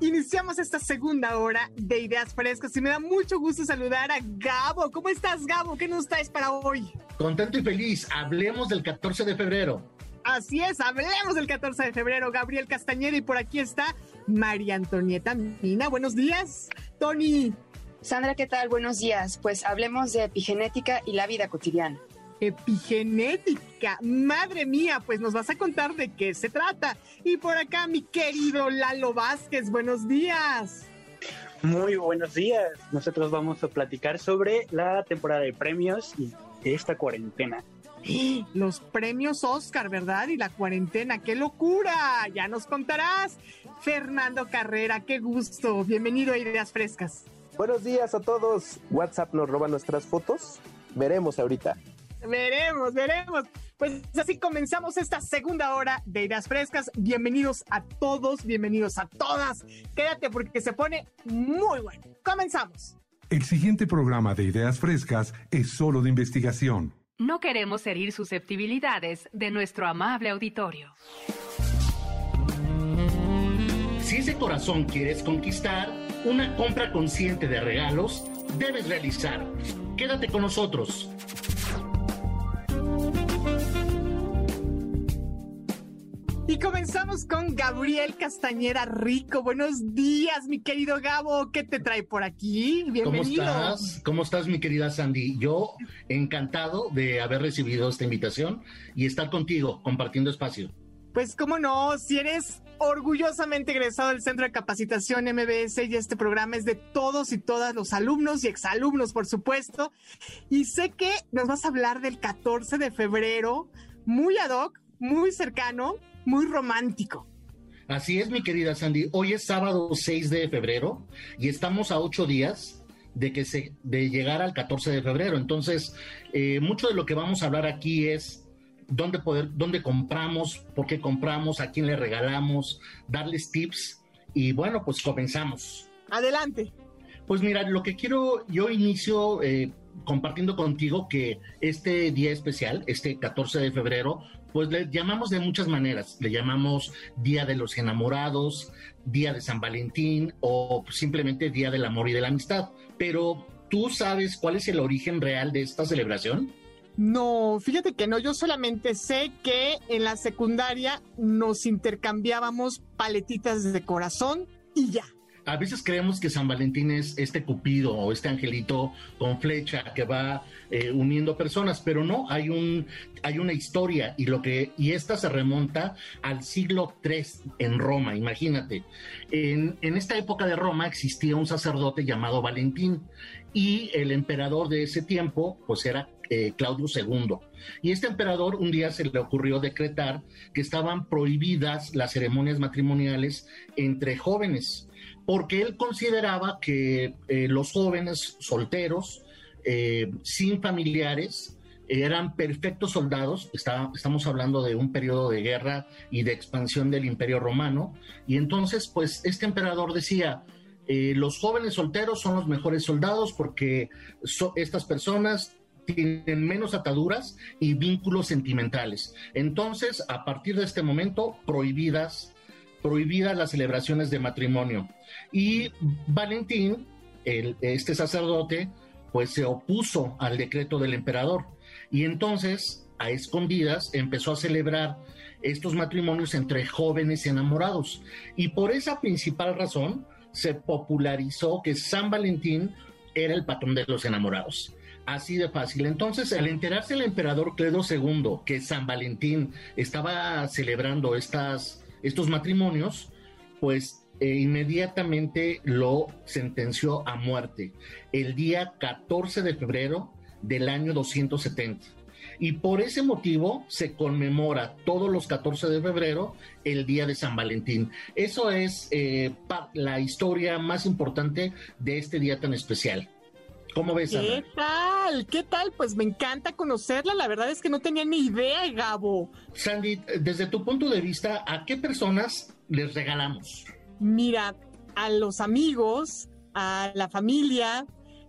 Iniciamos esta segunda hora de Ideas Frescas y me da mucho gusto saludar a Gabo. ¿Cómo estás, Gabo? ¿Qué nos traes para hoy? Contento y feliz. Hablemos del 14 de febrero. Así es, hablemos del 14 de febrero. Gabriel Castañeda y por aquí está María Antonieta Mina. Buenos días, Tony. Sandra, ¿qué tal? Buenos días. Pues hablemos de epigenética y la vida cotidiana. Epigenética, madre mía, pues nos vas a contar de qué se trata. Y por acá, mi querido Lalo Vázquez, buenos días. Muy buenos días. Nosotros vamos a platicar sobre la temporada de premios y esta cuarentena. Los premios Oscar, ¿verdad? Y la cuarentena, qué locura. Ya nos contarás. Fernando Carrera, qué gusto. Bienvenido a Ideas Frescas. Buenos días a todos. WhatsApp nos roba nuestras fotos. Veremos ahorita. Veremos, veremos. Pues así comenzamos esta segunda hora de Ideas Frescas. Bienvenidos a todos, bienvenidos a todas. Quédate porque se pone muy bueno. Comenzamos. El siguiente programa de Ideas Frescas es solo de investigación. No queremos herir susceptibilidades de nuestro amable auditorio. Si ese corazón quieres conquistar, una compra consciente de regalos debes realizar. Quédate con nosotros. Y comenzamos con Gabriel Castañera Rico. Buenos días, mi querido Gabo. ¿Qué te trae por aquí? Bienvenido. ¿Cómo estás? ¿Cómo estás, mi querida Sandy? Yo encantado de haber recibido esta invitación y estar contigo compartiendo espacio. Pues cómo no, si eres orgullosamente egresado del Centro de Capacitación MBS y este programa es de todos y todas los alumnos y exalumnos, por supuesto. Y sé que nos vas a hablar del 14 de febrero, muy ad hoc, muy cercano, muy romántico. Así es, mi querida Sandy. Hoy es sábado 6 de febrero y estamos a ocho días de que se de llegar al 14 de febrero. Entonces, eh, mucho de lo que vamos a hablar aquí es dónde poder, dónde compramos, por qué compramos, a quién le regalamos, darles tips y bueno, pues comenzamos. Adelante. Pues mira, lo que quiero, yo inicio eh, compartiendo contigo que este día especial, este 14 de febrero, pues le llamamos de muchas maneras. Le llamamos Día de los Enamorados, Día de San Valentín o simplemente Día del Amor y de la Amistad. Pero, ¿tú sabes cuál es el origen real de esta celebración? No, fíjate que no, yo solamente sé que en la secundaria nos intercambiábamos paletitas de corazón y ya. A veces creemos que San Valentín es este cupido o este angelito con flecha que va eh, uniendo personas, pero no, hay un hay una historia y lo que y esta se remonta al siglo III en Roma, imagínate. En, en esta época de Roma existía un sacerdote llamado Valentín y el emperador de ese tiempo pues era eh, Claudio II. Y este emperador un día se le ocurrió decretar que estaban prohibidas las ceremonias matrimoniales entre jóvenes, porque él consideraba que eh, los jóvenes solteros, eh, sin familiares, eran perfectos soldados, estamos hablando de un periodo de guerra y de expansión del imperio romano, y entonces pues este emperador decía, los jóvenes solteros son los mejores soldados porque estas personas tienen menos ataduras y vínculos sentimentales. Entonces, a partir de este momento, prohibidas, prohibidas las celebraciones de matrimonio. Y Valentín, este sacerdote, pues se opuso al decreto del emperador. Y entonces, a escondidas, empezó a celebrar estos matrimonios entre jóvenes enamorados. Y por esa principal razón, se popularizó que San Valentín era el patrón de los enamorados. Así de fácil. Entonces, al enterarse el emperador Cledo II que San Valentín estaba celebrando estas, estos matrimonios, pues inmediatamente lo sentenció a muerte el día 14 de febrero del año 270. Y por ese motivo se conmemora todos los 14 de febrero el Día de San Valentín. Eso es eh, la historia más importante de este día tan especial. ¿Cómo ves, ¿Qué tal? ¿Qué tal? Pues me encanta conocerla. La verdad es que no tenía ni idea, Gabo. Sandy, desde tu punto de vista, ¿a qué personas les regalamos? Mira, a los amigos, a la familia.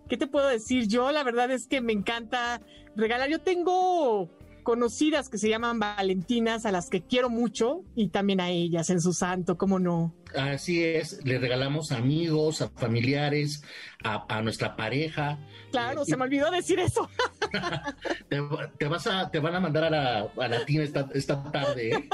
¿Qué te puedo decir? Yo la verdad es que me encanta regalar. Yo tengo conocidas que se llaman Valentinas, a las que quiero mucho, y también a ellas en su santo, ¿cómo no? Así es, le regalamos a amigos, a familiares, a, nuestra pareja. Claro, se me olvidó decir eso. te, vas a, te van a mandar a la, a la tina esta, esta tarde. ¿eh?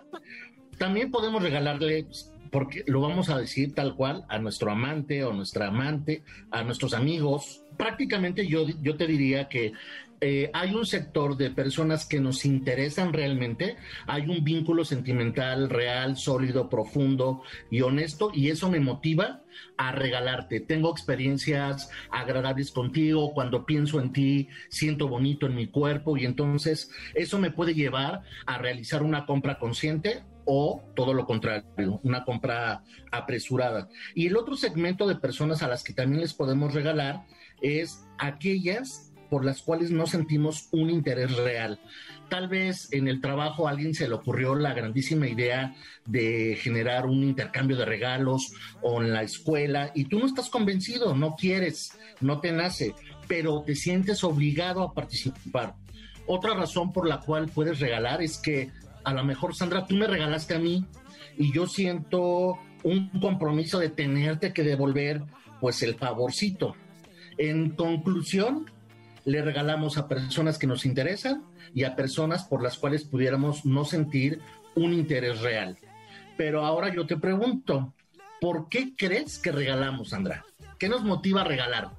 También podemos regalarle porque lo vamos a decir tal cual a nuestro amante o nuestra amante, a nuestros amigos. Prácticamente yo, yo te diría que eh, hay un sector de personas que nos interesan realmente, hay un vínculo sentimental real, sólido, profundo y honesto, y eso me motiva a regalarte. Tengo experiencias agradables contigo, cuando pienso en ti, siento bonito en mi cuerpo, y entonces eso me puede llevar a realizar una compra consciente o todo lo contrario, una compra apresurada. Y el otro segmento de personas a las que también les podemos regalar es aquellas por las cuales no sentimos un interés real. Tal vez en el trabajo a alguien se le ocurrió la grandísima idea de generar un intercambio de regalos o en la escuela y tú no estás convencido, no quieres, no te nace, pero te sientes obligado a participar. Otra razón por la cual puedes regalar es que a lo mejor, Sandra, tú me regalaste a mí y yo siento un compromiso de tenerte que devolver pues el favorcito. En conclusión, le regalamos a personas que nos interesan y a personas por las cuales pudiéramos no sentir un interés real. Pero ahora yo te pregunto, ¿por qué crees que regalamos, Sandra? ¿Qué nos motiva a regalar?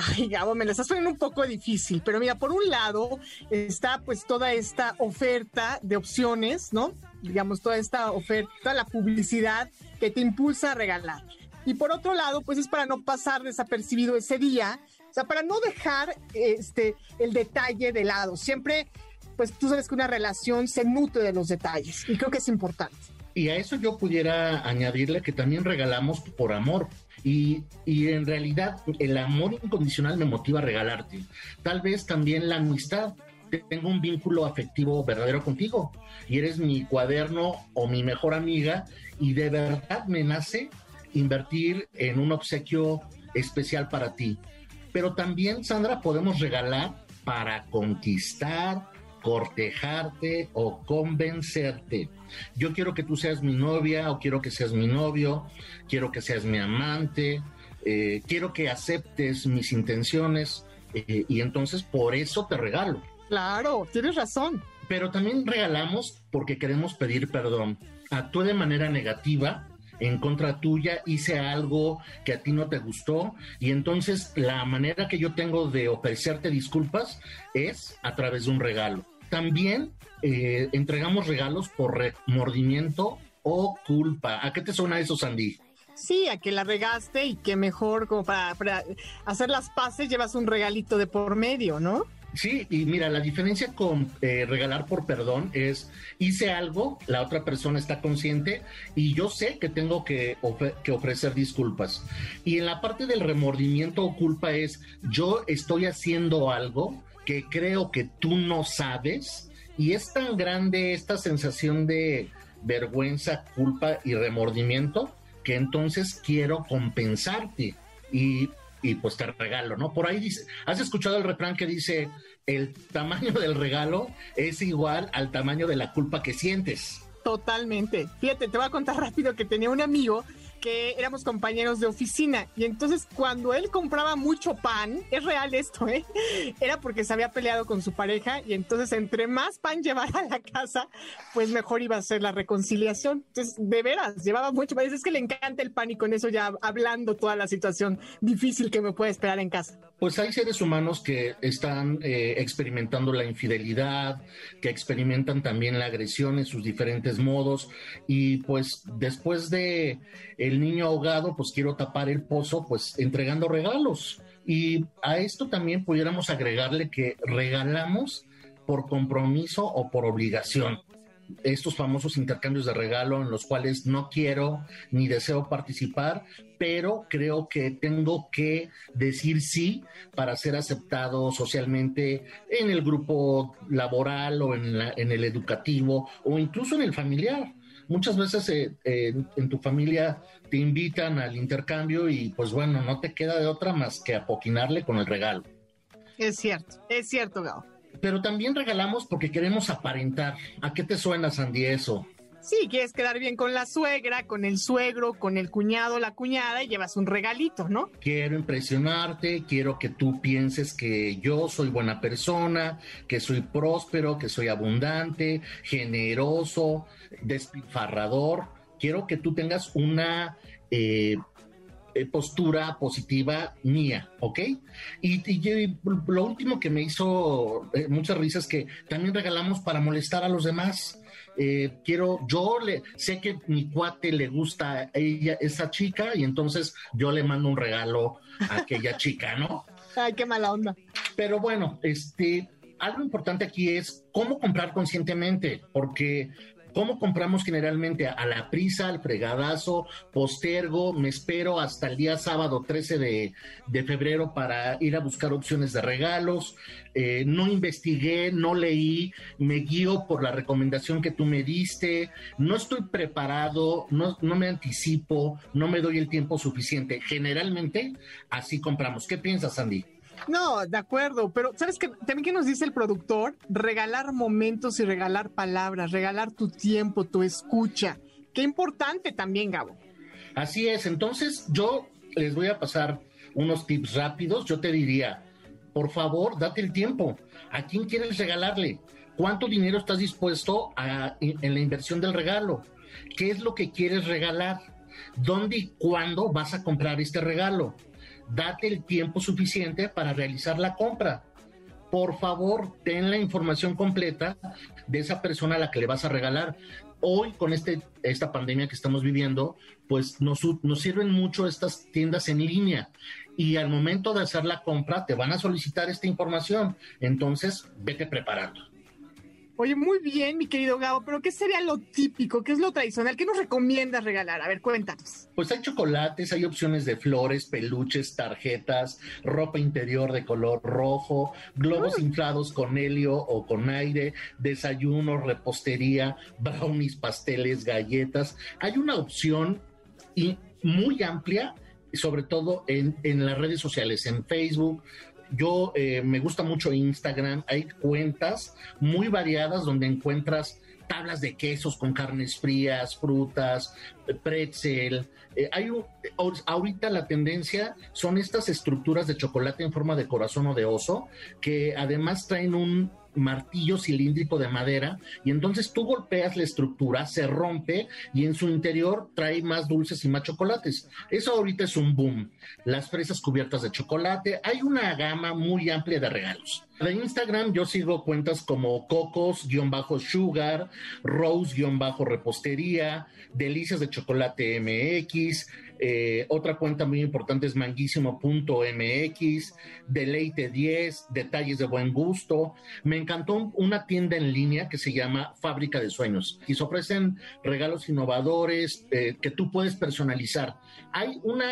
Ay, Gabo, me lo estás poniendo un poco difícil, pero mira, por un lado está pues toda esta oferta de opciones, ¿no? Digamos, toda esta oferta, la publicidad que te impulsa a regalar. Y por otro lado, pues es para no pasar desapercibido ese día, o sea, para no dejar este el detalle de lado. Siempre, pues tú sabes que una relación se nutre de los detalles y creo que es importante. Y a eso yo pudiera añadirle que también regalamos por amor. Y, en realidad el amor incondicional me motiva a regalarte. Tal vez también la amistad. Tengo un vínculo afectivo verdadero contigo y eres mi cuaderno o mi mejor amiga y de verdad me nace invertir en un obsequio especial para ti. Pero también, Sandra, podemos regalar para conquistar, cortejarte o convencerte. Yo quiero que tú seas mi novia o quiero que seas mi novio, quiero que seas mi amante, eh, quiero que aceptes mis intenciones eh, y entonces por eso te regalo. Claro, tienes razón. Pero también regalamos porque queremos pedir perdón. Actúe de manera negativa en contra tuya, hice algo que a ti no te gustó y entonces la manera que yo tengo de ofrecerte disculpas es a través de un regalo. También eh, entregamos regalos por remordimiento o culpa. ¿A qué te suena eso, Sandy? Sí, a que la regaste y que mejor como para, para hacer las paces llevas un regalito de por medio, ¿no? Sí, y mira, la diferencia con eh, regalar por perdón es, hice algo, la otra persona está consciente y yo sé que tengo que, que, ofrecer disculpas. Y en la parte del remordimiento o culpa es, yo estoy haciendo algo que creo que tú no sabes y es tan grande esta sensación de vergüenza, culpa y remordimiento que entonces quiero compensarte. Y y pues te regalo, ¿no? Por ahí dice, ¿has escuchado el refrán que dice, el tamaño del regalo es igual al tamaño de la culpa que sientes? Totalmente. Fíjate, te voy a contar rápido que tenía un amigo que éramos compañeros de oficina y entonces cuando él compraba mucho pan, es real esto, ¿eh? Era porque se había peleado con su pareja y entonces entre más pan llevara a la casa, pues mejor iba a ser la reconciliación. Entonces, de veras, llevaba mucho pan. Es que le encanta el pan y con eso ya hablando toda la situación difícil que me puede esperar en casa. Pues hay seres humanos que están eh, experimentando la infidelidad, que experimentan también la agresión en sus diferentes modos y pues después de el niño ahogado, pues quiero tapar el pozo, pues entregando regalos. Y a esto también pudiéramos agregarle que regalamos por compromiso o por obligación estos famosos intercambios de regalo en los cuales no quiero ni deseo participar, pero creo que tengo que decir sí para ser aceptado socialmente en el grupo laboral o en, en el educativo o incluso en el familiar. Muchas veces eh, en tu familia te invitan al intercambio y pues bueno, no te queda de otra más que apoquinarle con el regalo. Es cierto, es cierto, Gao pero también regalamos porque queremos aparentar. ¿A qué te suena, Sandy, eso? Sí, quieres quedar bien con la suegra, con el suegro, con el cuñado, la cuñada y llevas un regalito, ¿no? Quiero impresionarte, quiero que tú pienses que yo soy buena persona, que soy próspero, que soy abundante, generoso, despilfarrador. Quiero que tú tengas una eh, eh, postura positiva mía, ¿ok? Y, lo último que me hizo eh, muchas risas es que también regalamos para molestar a los demás. Eh, quiero, yo le sé que mi cuate le gusta a ella, esa chica, y entonces yo le mando un regalo a aquella chica, ¿no? Ay, qué mala onda. Pero bueno, este, algo importante aquí es cómo comprar conscientemente, porque ¿Cómo compramos generalmente? A la prisa, al fregadazo, postergo, me espero hasta el día sábado 13 de, febrero para ir a buscar opciones de regalos. Eh, no investigué, no leí, me guío por la recomendación que tú me diste, no estoy preparado, no, no me anticipo, no me doy el tiempo suficiente. Generalmente así compramos. ¿Qué piensas, Andy? No, de acuerdo, pero ¿sabes qué? También que nos dice el productor, regalar momentos y regalar palabras, regalar tu tiempo, tu escucha. Qué importante también, Gabo. Así es, entonces yo les voy a pasar unos tips rápidos. Yo te diría, por favor, date el tiempo. ¿A quién quieres regalarle? ¿Cuánto dinero estás dispuesto a, en la inversión del regalo? ¿Qué es lo que quieres regalar? ¿Dónde y cuándo vas a comprar este regalo? Date el tiempo suficiente para realizar la compra. Por favor, ten la información completa de esa persona a la que le vas a regalar. Hoy, con este, esta pandemia que estamos viviendo, pues nos, nos sirven mucho estas tiendas en línea y al momento de hacer la compra te van a solicitar esta información. Entonces, vete preparando. Oye, muy bien, mi querido Gabo, pero ¿qué sería lo típico? ¿Qué es lo tradicional? ¿Qué nos recomiendas regalar? A ver, cuéntanos. Pues hay chocolates, hay opciones de flores, peluches, tarjetas, ropa interior de color rojo, globos ah. inflados con helio o con aire, desayuno, repostería, brownies, pasteles, galletas. Hay una opción muy amplia sobre todo en, en, las redes sociales, en Facebook, yo eh, me gusta mucho Instagram, hay cuentas muy variadas donde encuentras tablas de quesos con carnes frías, frutas, pretzel. Eh, hay ahorita la tendencia son estas estructuras de chocolate en forma de corazón o de oso que además traen un martillo cilíndrico de madera y entonces tú golpeas la estructura, se rompe y en su interior trae más dulces y más chocolates. Eso ahorita es un boom. Las fresas cubiertas de chocolate, hay una gama muy amplia de regalos. De Instagram yo sigo cuentas como cocos-sugar, rose-repostería, delicias de chocolate MX, eh, otra cuenta muy importante es manguísimo.mx, Deleite 10, Detalles de Buen Gusto. Me encantó una tienda en línea que se llama Fábrica de Sueños y se ofrecen regalos innovadores eh, que tú puedes personalizar. Hay una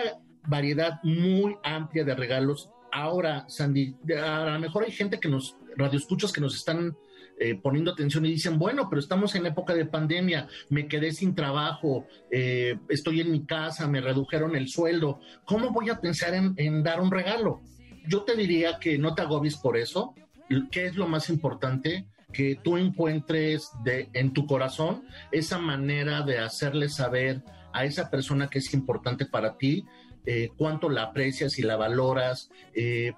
variedad muy amplia de regalos. Ahora, Sandy, a lo mejor hay gente que nos, radioescuchas que nos están eh, poniendo atención y dicen, bueno, pero estamos en época de pandemia, me quedé sin trabajo, eh, estoy en mi casa, me redujeron el sueldo, ¿cómo voy a pensar en, dar un regalo? Yo te diría que no te agobies por eso. ¿Qué es lo más importante? Que tú encuentres de, en tu corazón esa manera de hacerle saber a esa persona que es importante para ti, eh, cuánto la aprecias y la valoras,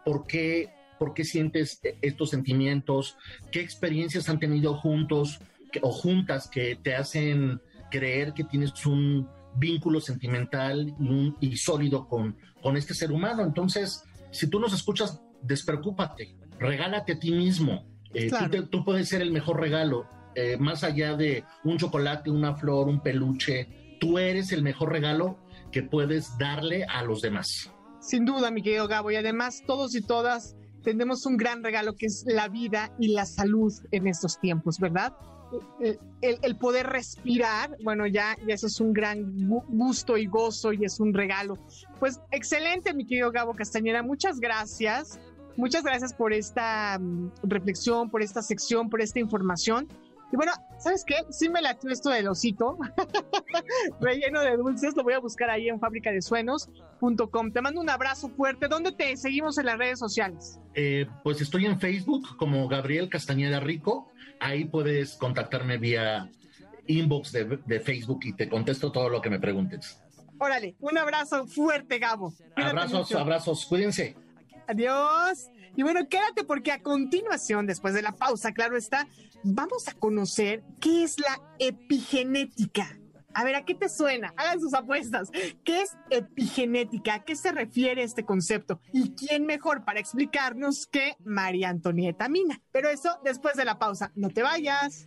por qué por qué sientes e-, estos sentimientos, qué experiencias han tenido juntos o juntas que te hacen creer que tienes un vínculo sentimental y, sólido con, con este ser humano. Entonces, si tú nos escuchas, despreocúpate, regálate a ti mismo. Eh, tú, puedes ser el mejor regalo, eh, más allá de un chocolate, una flor, un peluche. Tú eres el mejor regalo que puedes darle a los demás. Sin duda, mi querido Gabo, y además todos y todas tenemos un gran regalo que es la vida y la salud en estos tiempos, ¿verdad? El, poder respirar, bueno, ya, ya eso es un gran gusto y gozo y es un regalo. Pues excelente, mi querido Gabo Castañeda, muchas gracias. Muchas gracias por esta mm, reflexión, por esta sección, por esta información. Y bueno, ¿sabes qué? Sí me latió esto del osito, relleno de dulces, lo voy a buscar ahí en fábrica de suenos.com. Te mando un abrazo fuerte. ¿Dónde te seguimos en las redes sociales? Eh, pues estoy en Facebook como Gabriel Castañeda Rico. Ahí puedes contactarme vía inbox de, Facebook y te contesto todo lo que me preguntes. Órale, un abrazo fuerte, Gabo. abrazos, abrazos, cuídense. Adiós. Y bueno, quédate porque a continuación, después de la pausa, claro está, vamos a conocer qué es la epigenética. A ver, ¿a qué te suena? Hagan sus apuestas. ¿Qué es epigenética? ¿A qué se refiere este concepto? ¿Y quién mejor para explicarnos que María Antonieta Mina? Pero eso después de la pausa. No te vayas.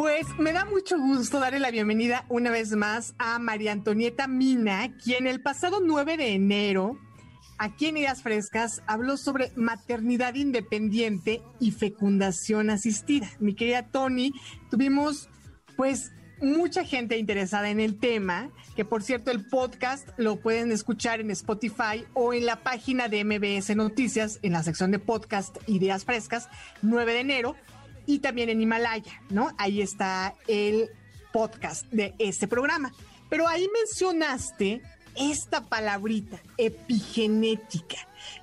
Pues me da mucho gusto darle la bienvenida una vez más a María Antonieta Mina, quien el pasado 9 de enero aquí en Ideas Frescas habló sobre maternidad independiente y fecundación asistida. Mi querida Tony, tuvimos pues mucha gente interesada en el tema, que por cierto el podcast lo pueden escuchar en Spotify o en la página de MBS Noticias en la sección de podcast Ideas Frescas, 9 de enero, y también en Himalaya, ¿no? Ahí está el podcast de este programa. Pero ahí mencionaste esta palabrita, epigenética.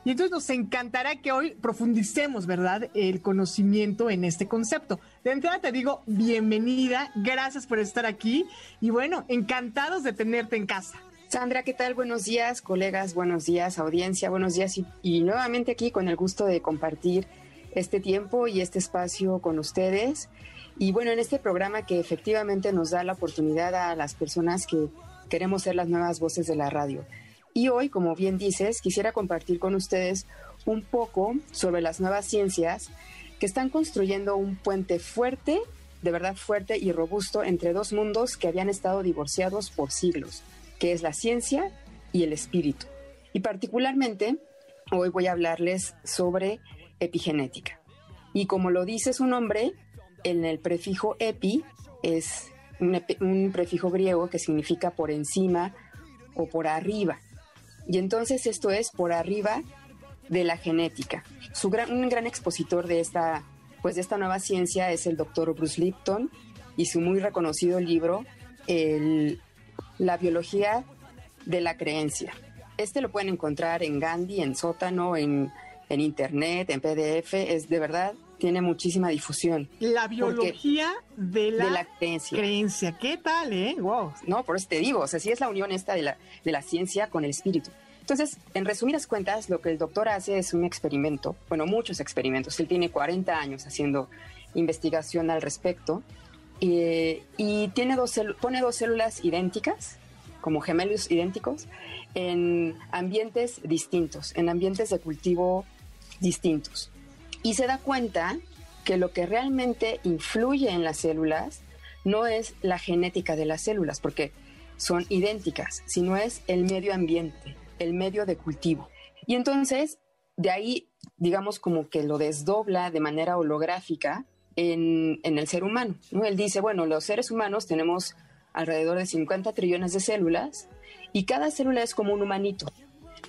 Y entonces nos encantará que hoy profundicemos, ¿verdad?, el conocimiento en este concepto. De entrada te digo, bienvenida, gracias por estar aquí y bueno, encantados de tenerte en casa. Sandra, ¿qué tal? Buenos días, colegas, buenos días, audiencia, buenos días y, y nuevamente aquí con el gusto de compartir este tiempo y este espacio con ustedes. Y bueno, en este programa que efectivamente nos da la oportunidad a las personas que queremos ser las nuevas voces de la radio. Y hoy, como bien dices, quisiera compartir con ustedes un poco sobre las nuevas ciencias que están construyendo un puente fuerte, de verdad fuerte y robusto entre dos mundos que habían estado divorciados por siglos, que es la ciencia y el espíritu. Y particularmente, hoy voy a hablarles sobre epigenética. Y como lo dice su nombre, en el prefijo epi es un, prefijo griego que significa por encima o por arriba. Y entonces esto es por arriba de la genética. Un gran expositor de esta, pues de esta nueva ciencia es el doctor Bruce Lipton y su muy reconocido libro, La biología de la creencia. Este lo pueden encontrar en Gandhi, en Sótano, en, en Internet, en PDF. Es de verdad tiene muchísima difusión. La biología de la, creencia. creencia. ¿Qué tal, eh? Wow. No, por eso te digo, o sea, sí es la unión esta de la, de la ciencia con el espíritu. Entonces, en resumidas cuentas, lo que el doctor hace es un experimento, bueno, muchos experimentos. Él tiene 40 años haciendo investigación al respecto eh, y tiene dos pone dos células idénticas, como gemelos idénticos, en ambientes distintos, en ambientes de cultivo distintos y se da cuenta que lo que realmente influye en las células no es la genética de las células, porque son idénticas, sino es el medio ambiente, el medio de cultivo. Y entonces, de ahí, digamos, como que lo desdobla de manera holográfica en, el ser humano. ¿no? Él dice, bueno, los seres humanos tenemos alrededor de 50 trillones de células y cada célula es como un humanito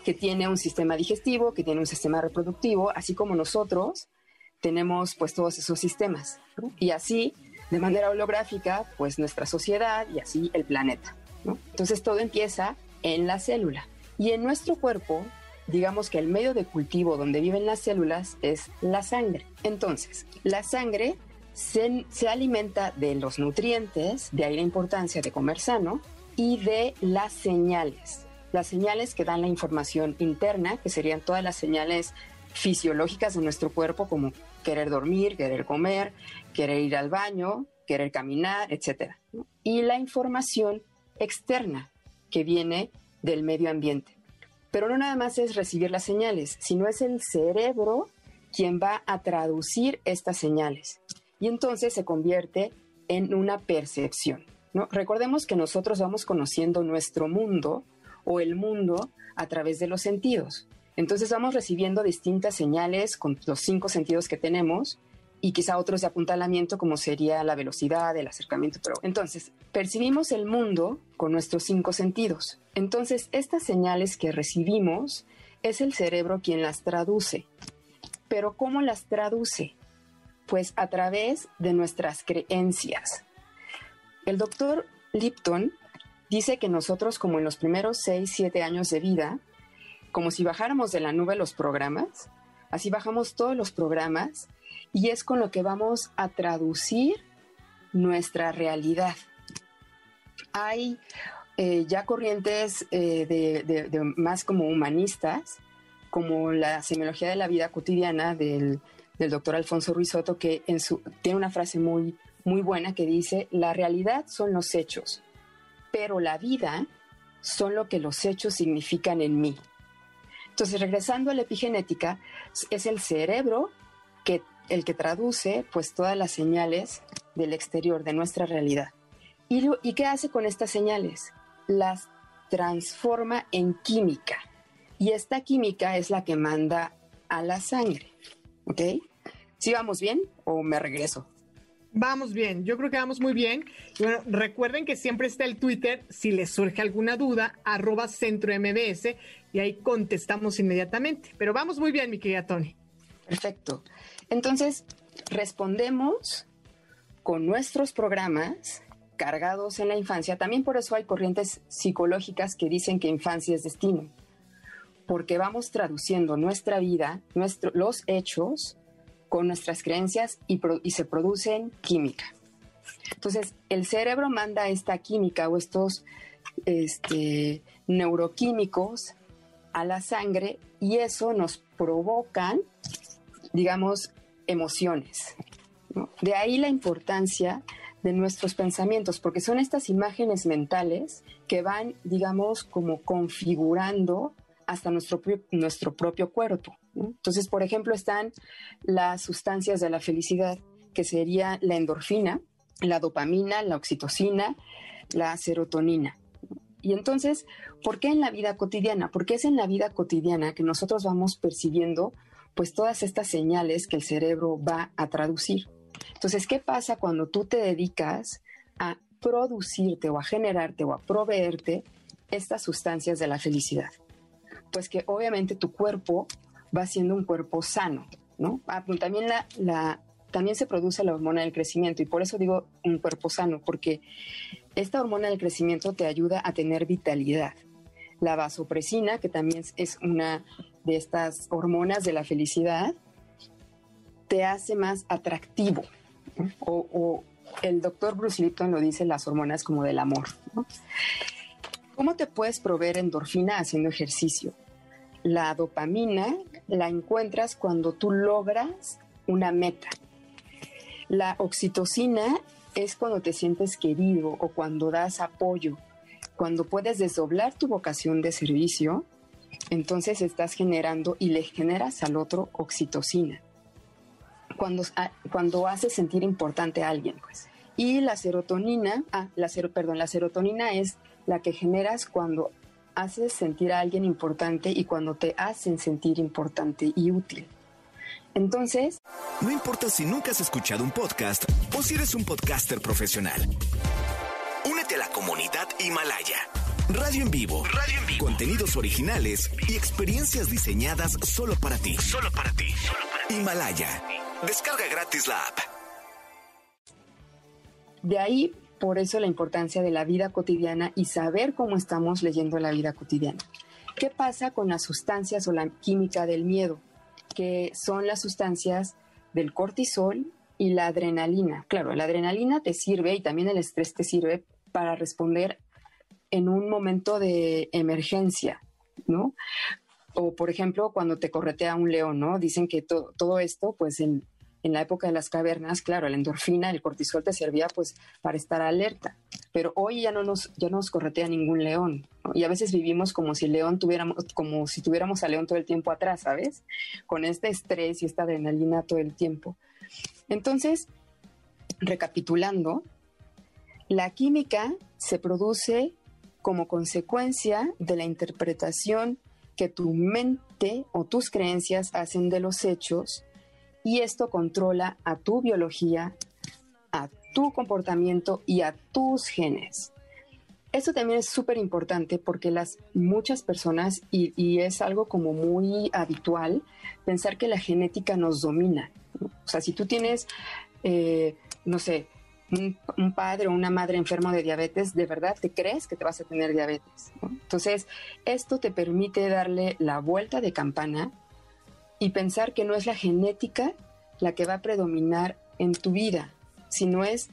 que tiene un sistema digestivo, que tiene un sistema reproductivo, así como nosotros tenemos pues todos esos sistemas. Y así, de manera holográfica, pues nuestra sociedad y así el planeta. Entonces todo empieza en la célula. Y en nuestro cuerpo digamos que el medio de cultivo donde viven las células es la sangre. Entonces, la sangre se, se, alimenta de los nutrientes, de ahí la importancia de comer sano, y de las señales. Las señales que dan la información interna, que serían todas las señales fisiológicas de nuestro cuerpo, como querer dormir, querer comer, querer ir al baño, querer caminar, etc. Y la información externa, que viene del medio ambiente. Pero no nada más es recibir las señales, sino es el cerebro quien va a traducir estas señales. Y entonces se convierte en una percepción. ¿no? Recordemos que nosotros vamos conociendo nuestro mundo o el mundo a través de los sentidos. Entonces vamos recibiendo distintas señales con los cinco sentidos que tenemos y quizá otros de apuntalamiento como sería la velocidad, el acercamiento. Pero entonces, percibimos el mundo con nuestros cinco sentidos. Entonces, estas señales que recibimos es el cerebro quien las traduce. Pero ¿cómo las traduce? Pues a través de nuestras creencias. El doctor Lipton dice que nosotros como en los primeros 6, 7 años de vida, como si bajáramos de la nube los programas, así bajamos todos los programas y es con lo que vamos a traducir nuestra realidad. Hay eh, ya corrientes eh, de, más como humanistas, como la semiología de la vida cotidiana del, doctor Alfonso Ruizotto, que tiene una frase muy, muy buena que dice, la realidad son los hechos, pero la vida son lo que los hechos significan en mí. Entonces, regresando a la epigenética, es el cerebro que el que traduce pues todas las señales del exterior, de nuestra realidad. ¿Y, ¿Y qué hace con estas señales? Las transforma en química. Y esta química es la que manda a la sangre. ¿Ok? ¿Sí vamos bien o me regreso? Vamos bien, yo creo que vamos muy bien. Bueno, recuerden que siempre está el Twitter, si les surge alguna duda, arroba centro MBS, y ahí contestamos inmediatamente. Pero vamos muy bien, mi querida Tony. Perfecto. Entonces, respondemos con nuestros programas cargados en la infancia. También por eso hay corrientes psicológicas que dicen que infancia es destino, porque vamos traduciendo nuestra vida, los hechos, con nuestras creencias y, se producen química. Entonces, el cerebro manda esta química o estos este, neuroquímicos a la sangre y eso nos provocan, digamos, emociones. De ahí la importancia de nuestros pensamientos, porque son estas imágenes mentales que van, digamos, como configurando hasta nuestro, nuestro propio cuerpo. Entonces, por ejemplo, están las sustancias de la felicidad, que sería la endorfina, la dopamina, la oxitocina, la serotonina. Y entonces, ¿por qué en la vida cotidiana? Porque es en la vida cotidiana que nosotros vamos percibiendo pues todas estas señales que el cerebro va a traducir. Entonces, ¿qué pasa cuando tú te dedicas a producirte o a generarte o a proveerte estas sustancias de la felicidad? Pues que obviamente tu cuerpo va siendo un cuerpo sano, ¿no? Ah, pues también, la, también se produce la hormona del crecimiento y por eso digo un cuerpo sano, porque esta hormona del crecimiento te ayuda a tener vitalidad. La vasopresina, que también es una de estas hormonas de la felicidad te hace más atractivo. O, el doctor Bruce Lipton lo dice, las hormonas como del amor. ¿Cómo te puedes proveer endorfina haciendo ejercicio? La dopamina la encuentras cuando tú logras una meta. La oxitocina es cuando te sientes querido o cuando das apoyo, cuando puedes desdoblar tu vocación de servicio entonces estás generando y le generas al otro oxitocina. Cuando, ah, cuando haces sentir importante a alguien, pues. Y la serotonina, ah, la perdón, la serotonina es la que generas cuando haces sentir a alguien importante y cuando te hacen sentir importante y útil. Entonces... No importa si nunca has escuchado un podcast o si eres un podcaster profesional. Únete a la comunidad Himalaya. Radio en vivo. Radio en vivo. Contenidos originales y experiencias diseñadas solo para ti. Solo para ti. Himalaya. Descarga gratis la app. De ahí, por eso la importancia de la vida cotidiana y saber cómo estamos leyendo la vida cotidiana. ¿Qué pasa con las sustancias o la química del miedo? Que son las sustancias del cortisol y la adrenalina. Claro, la adrenalina te sirve y también el estrés te sirve para responder en un momento de emergencia, ¿no? O, por ejemplo, cuando te corretea un león, ¿no? Dicen que todo esto, pues en, en, la época de las cavernas, claro, la endorfina, el cortisol te servía pues para estar alerta. Pero hoy ya no nos, ya no nos corretea ningún león. Y a veces vivimos como si león tuviéramos, como si tuviéramos a león todo el tiempo atrás, ¿sabes? Con este estrés y esta adrenalina todo el tiempo. Entonces, recapitulando, la química se produce como consecuencia de la interpretación que tu mente o tus creencias hacen de los hechos y esto controla a tu biología, a tu comportamiento y a tus genes. Esto también es súper importante porque las muchas personas, y, es algo como muy habitual, pensar que la genética nos domina. O sea, si tú tienes, eh, no sé, un, padre o una madre enfermo de diabetes, de verdad te crees que te vas a tener diabetes. Entonces, esto te permite darle la vuelta de campana y pensar que no es la genética la que va a predominar en tu vida, sino es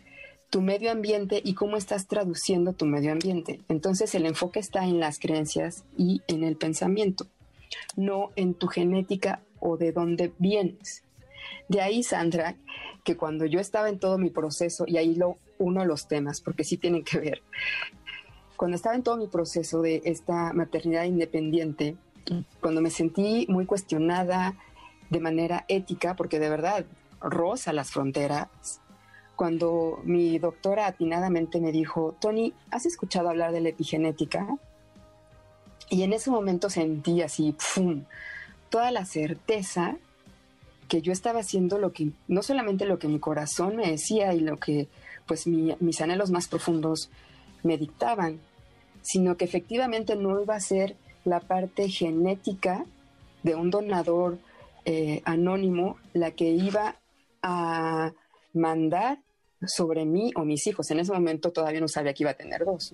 tu medio ambiente y cómo estás traduciendo tu medio ambiente. Entonces el enfoque está en las creencias y en el pensamiento, no en tu genética o de dónde vienes. De ahí, Sandra, que cuando yo estaba en todo mi proceso, y ahí lo uno de los temas, porque sí tienen que ver, cuando estaba en todo mi proceso de esta maternidad independiente, cuando me sentí muy cuestionada de manera ética, porque de verdad roza las fronteras, cuando mi doctora atinadamente me dijo, Tony, ¿has escuchado hablar de la epigenética? Y en ese momento sentí así, ¡pum!, toda la certeza que yo estaba haciendo lo que, no solamente lo que mi corazón me decía y lo que pues mis anhelos más profundos me dictaban, sino que efectivamente no iba a ser la parte genética de un donador eh, anónimo la que iba a mandar sobre mí o mis hijos. En ese momento todavía no sabía que iba a tener dos,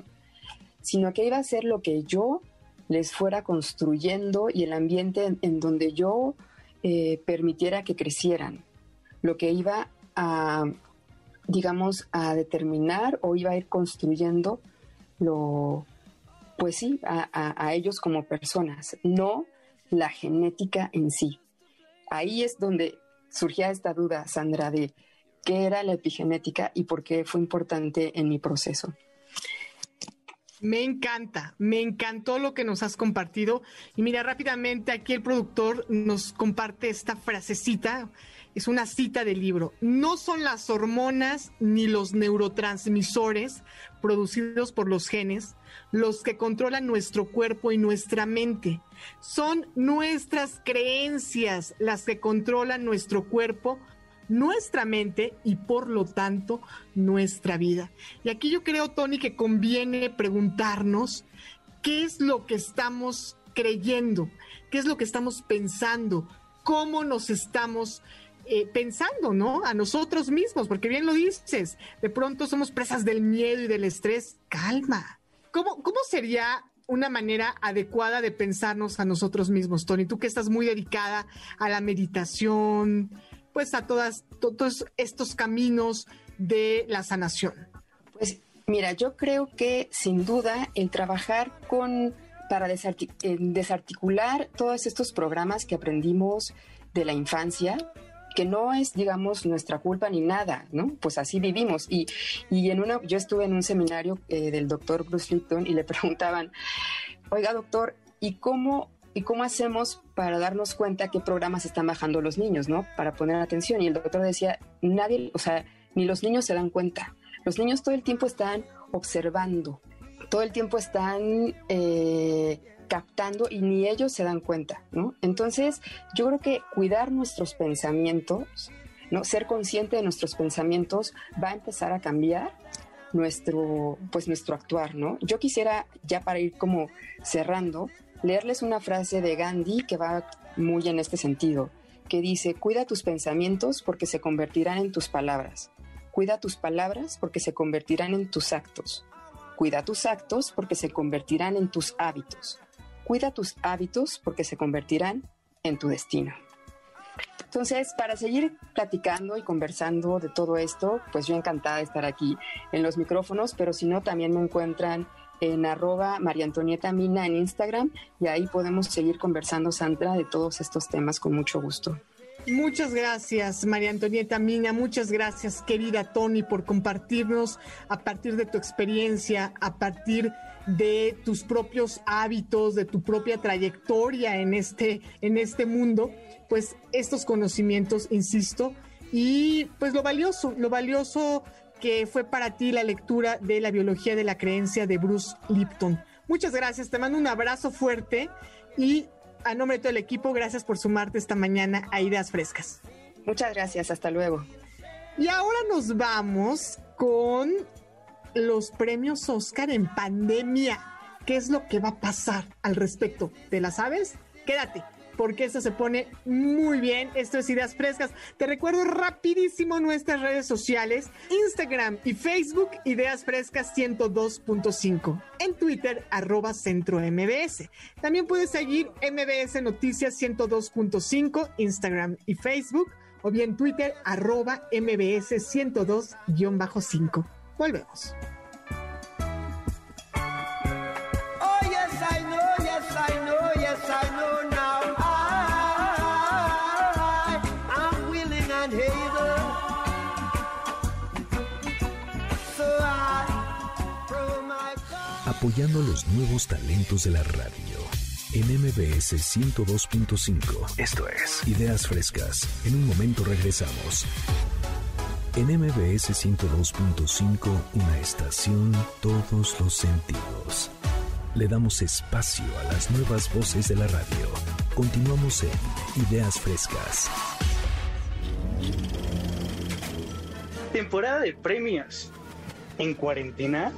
sino que iba a ser lo que yo les fuera construyendo y el ambiente en donde yo eh, permitiera que crecieran, lo que iba a, digamos, a determinar o iba a ir construyendo lo, pues sí, a, ellos como personas, no la genética en sí. Ahí es donde surgía esta duda, Sandra, de qué era la epigenética y por qué fue importante en mi proceso. Me encanta, me encantó lo que nos has compartido. Y mira, rápidamente aquí el productor nos comparte esta frasecita, es una cita del libro. No son las hormonas ni los neurotransmisores producidos por los genes los que controlan nuestro cuerpo y nuestra mente. Son nuestras creencias las que controlan nuestro cuerpo nuestra mente y por lo tanto nuestra vida. Y aquí yo creo, Tony, que conviene preguntarnos qué es lo que estamos creyendo, qué es lo que estamos pensando, cómo nos estamos eh, pensando, ¿no? A nosotros mismos, porque bien lo dices, de pronto somos presas del miedo y del estrés. Calma. ¿Cómo, cómo sería una manera adecuada de pensarnos a nosotros mismos, Tony? Tú que estás muy dedicada a la meditación, pues a todas, todos estos caminos de la sanación? Pues mira, yo creo que sin duda el trabajar con para desarticular todos estos programas que aprendimos de la infancia, que no es, digamos, nuestra culpa ni nada, ¿no? Pues así vivimos. Y, y en una, yo estuve en un seminario eh, del doctor Bruce Lipton y le preguntaban, oiga, doctor, ¿y cómo ¿Y cómo hacemos para darnos cuenta qué programas están bajando los niños, ¿no? Para poner atención. Y el doctor decía, nadie, o sea, ni los niños se dan cuenta. Los niños todo el tiempo están observando, todo el tiempo están eh, captando y ni ellos se dan cuenta, ¿no? Entonces, yo creo que cuidar nuestros pensamientos, ¿no? Ser consciente de nuestros pensamientos va a empezar a cambiar nuestro, pues nuestro actuar, ¿no? Yo quisiera, ya para ir como cerrando, leerles una frase de Gandhi que va muy en este sentido, que dice, cuida tus pensamientos porque se convertirán en tus palabras. Cuida tus palabras porque se convertirán en tus actos. Cuida tus actos porque se convertirán en tus hábitos. Cuida tus hábitos porque se convertirán en tu destino. Entonces, para seguir platicando y conversando de todo esto, pues yo encantada de estar aquí en los micrófonos, pero si no, también me encuentran en arroba María Antonieta Mina en Instagram y ahí podemos seguir conversando, Sandra, de todos estos temas con mucho gusto. Muchas gracias, María Antonieta Mina. Muchas gracias, querida Tony, por compartirnos a partir de tu experiencia, a partir de tus propios hábitos, de tu propia trayectoria en este, en este mundo, pues estos conocimientos, insisto, y pues lo valioso, lo valioso que fue para ti la lectura de la biología de la creencia de Bruce Lipton. Muchas gracias, te mando un abrazo fuerte y a nombre de todo el equipo, gracias por sumarte esta mañana a Ideas Frescas. Muchas gracias, hasta luego. Y ahora nos vamos con los premios Oscar en pandemia. ¿Qué es lo que va a pasar al respecto? ¿Te la sabes? Quédate, porque esto se pone muy bien. Esto es Ideas Frescas. Te recuerdo rapidísimo nuestras redes sociales, Instagram y Facebook, Ideas Frescas 102.5. En Twitter, arroba Centro MBS. También puedes seguir MBS Noticias 102.5, Instagram y Facebook, o bien Twitter, arroba MBS 102-5. Volvemos. Oh, Apoyando a los nuevos talentos de la radio. En MBS 102.5. Esto es Ideas Frescas. En un momento regresamos. En MBS 102.5, una estación, todos los sentidos. Le damos espacio a las nuevas voces de la radio. Continuamos en Ideas Frescas. Temporada de premios. ¿En cuarentena?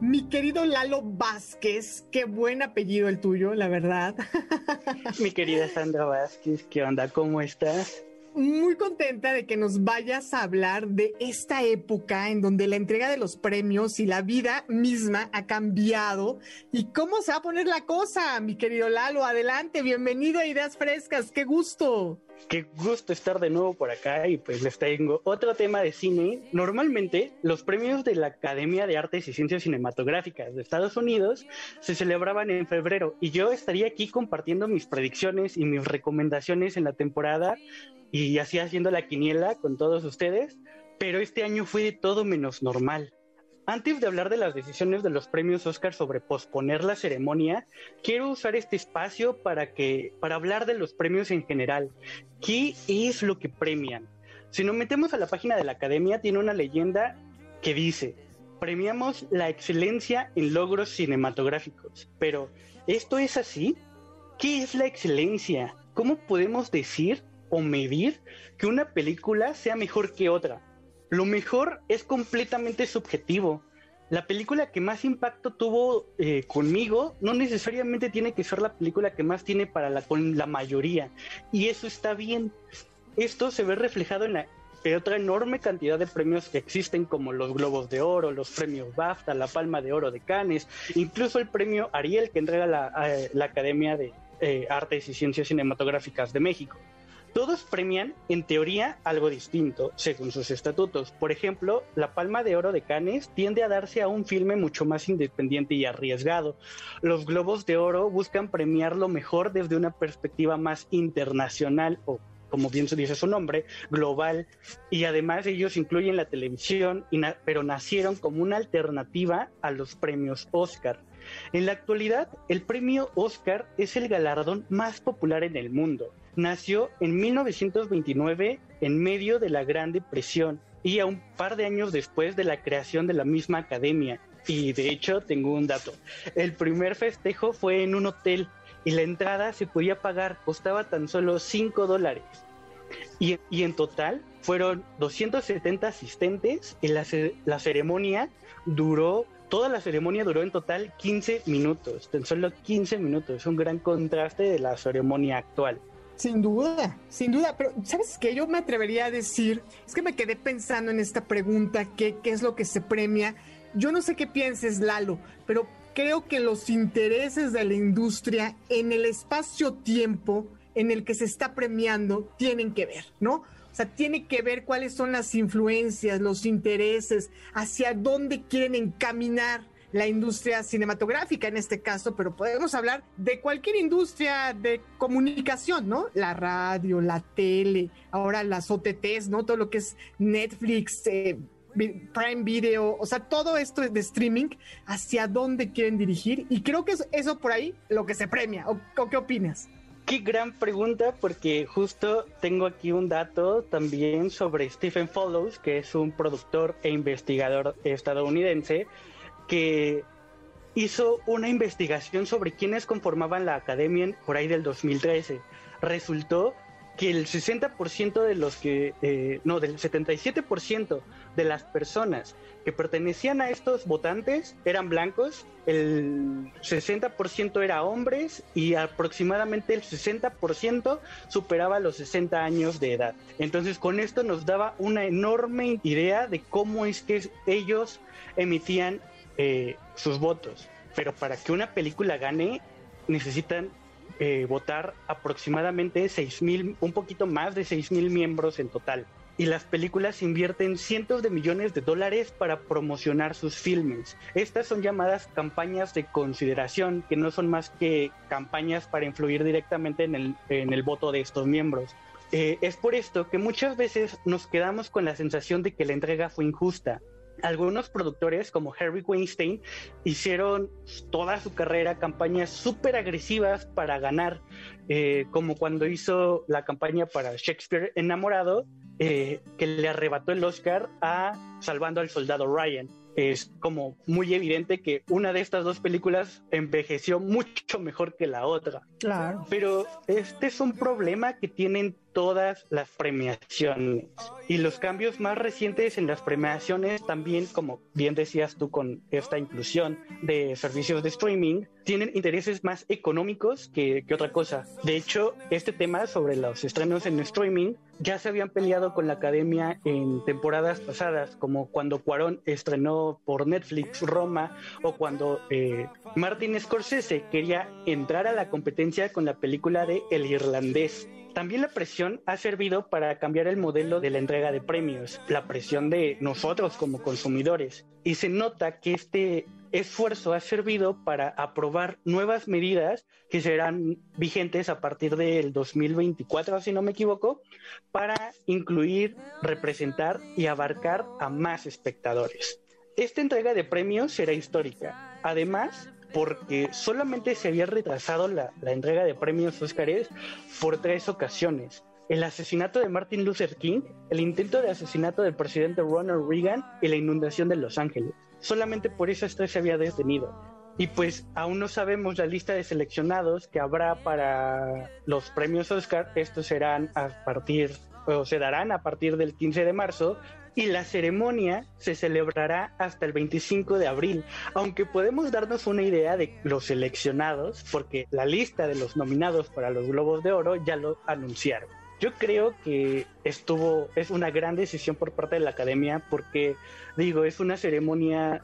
Mi querido Lalo Vázquez, qué buen apellido el tuyo, la verdad. Mi querida Sandra Vázquez, ¿qué onda? ¿Cómo estás? Muy contenta de que nos vayas a hablar de esta época en donde la entrega de los premios y la vida misma ha cambiado y cómo se va a poner la cosa, mi querido Lalo. Adelante, bienvenido a Ideas Frescas, qué gusto. Qué gusto estar de nuevo por acá y pues les tengo otro tema de cine. Normalmente los premios de la Academia de Artes y Ciencias Cinematográficas de Estados Unidos se celebraban en febrero y yo estaría aquí compartiendo mis predicciones y mis recomendaciones en la temporada y así haciendo la quiniela con todos ustedes, pero este año fue de todo menos normal. Antes de hablar de las decisiones de los premios Oscar sobre posponer la ceremonia, quiero usar este espacio para que para hablar de los premios en general. ¿Qué es lo que premian? Si nos metemos a la página de la Academia, tiene una leyenda que dice: premiamos la excelencia en logros cinematográficos. Pero, ¿esto es así? ¿Qué es la excelencia? ¿Cómo podemos decir o medir que una película sea mejor que otra? Lo mejor es completamente subjetivo. La película que más impacto tuvo eh, conmigo no necesariamente tiene que ser la película que más tiene para la, con la mayoría. Y eso está bien. Esto se ve reflejado en la otra enorme cantidad de premios que existen como los Globos de Oro, los premios BAFTA, la Palma de Oro de Cannes, incluso el premio Ariel que entrega la, eh, Academia de eh, Artes y Ciencias Cinematográficas de México. Todos premian, en teoría, algo distinto, según sus estatutos. Por ejemplo, la Palma de Oro de Cannes tiende a darse a un filme mucho más independiente y arriesgado. Los Globos de Oro buscan premiar lo mejor desde una perspectiva más internacional o como bien se dice su nombre, global, y además ellos incluyen la televisión, pero nacieron como una alternativa a los premios Oscar. En la actualidad, el premio Oscar es el galardón más popular en el mundo. Nació en 1929 en medio de la Gran Depresión y a un par de años después de la creación de la misma academia. Y de hecho, tengo un dato. El primer festejo fue en un hotel y la entrada se podía pagar, costaba tan solo 5 dólares. Y, en total fueron 270 asistentes y la, ceremonia duró, toda la ceremonia duró en total 15 minutos, tan solo 15 minutos, un gran contraste de la ceremonia actual. Sin duda, sin duda, pero ¿sabes qué? Yo me atrevería a decir, es que me quedé pensando en esta pregunta, ¿qué, qué es lo que se premia? Yo no sé qué pienses, Lalo, pero creo que los intereses de la industria en el espacio-tiempo en el que se está premiando tienen que ver, ¿no? O sea, tiene que ver cuáles son las influencias, los intereses, hacia dónde quieren encaminar la industria cinematográfica en este caso, pero podemos hablar de cualquier industria de comunicación, ¿no? La radio, la tele, ahora las OTTs, ¿no? Todo lo que es Netflix, eh, Prime Video, o sea, todo esto de streaming, hacia dónde quieren dirigir. Y creo que es eso por ahí lo que se premia. ¿O, qué opinas? Qué gran pregunta, porque justo tengo aquí un dato también sobre Stephen Follows, que es un productor e investigador estadounidense, que hizo una investigación sobre quiénes conformaban la academia por ahí del 2013. Resultó que el 60% de los que, eh, no, del 77% de las personas que pertenecían a estos votantes eran blancos, el 60% era hombres y aproximadamente el 60% superaba los 60 años de edad. Entonces con esto nos daba una enorme idea de cómo es que ellos emitían eh, sus votos. Pero para que una película gane, necesitan eh, votar aproximadamente seis mil, un poquito más de 6 mil miembros en total. Y las películas invierten cientos de millones de dólares para promocionar sus filmes. Estas son llamadas campañas de consideración, que no son más que campañas para influir directamente en el, en el voto de estos miembros. Eh, es por esto que muchas veces nos quedamos con la sensación de que la entrega fue injusta, algunos productores como Harry Weinstein hicieron toda su carrera campañas súper agresivas para ganar, eh, como cuando hizo la campaña para Shakespeare enamorado, eh, que le arrebató el Oscar a Salvando al Soldado Ryan es como muy evidente que una de estas dos películas envejeció mucho mejor que la otra. Claro. Pero este es un problema que tienen todas las premiaciones. Y los cambios más recientes en las premiaciones también, como bien decías tú con esta inclusión de servicios de streaming, tienen intereses más económicos que, que otra cosa. De hecho, este tema sobre los estrenos en streaming ya se habían peleado con la academia en temporadas pasadas, como cuando Cuarón estrenó por Netflix Roma o cuando eh, Martin Scorsese quería entrar a la competencia con la película de El Irlandés. También la presión ha servido para cambiar el modelo de la entrega de premios, la presión de nosotros como consumidores. Y se nota que este esfuerzo ha servido para aprobar nuevas medidas que serán vigentes a partir del 2024, si no me equivoco, para incluir, representar y abarcar a más espectadores. Esta entrega de premios será histórica. Además, porque solamente se había retrasado la, entrega de premios Óscares por tres ocasiones. El asesinato de Martin Luther King, el intento de asesinato del presidente Ronald Reagan y la inundación de Los Ángeles. Solamente por esas tres se había detenido. Y pues aún no sabemos la lista de seleccionados que habrá para los premios Oscar. Estos serán a partir, o se darán a partir del 15 de marzo y la ceremonia se celebrará hasta el 25 de abril, aunque podemos darnos una idea de los seleccionados, porque la lista de los nominados para los Globos de Oro ya lo anunciaron. Yo creo que estuvo, es una gran decisión por parte de la academia, porque digo, es una ceremonia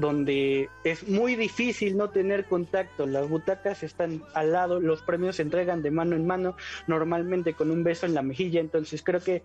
donde es muy difícil no tener contacto. Las butacas están al lado, los premios se entregan de mano en mano, normalmente con un beso en la mejilla. Entonces creo que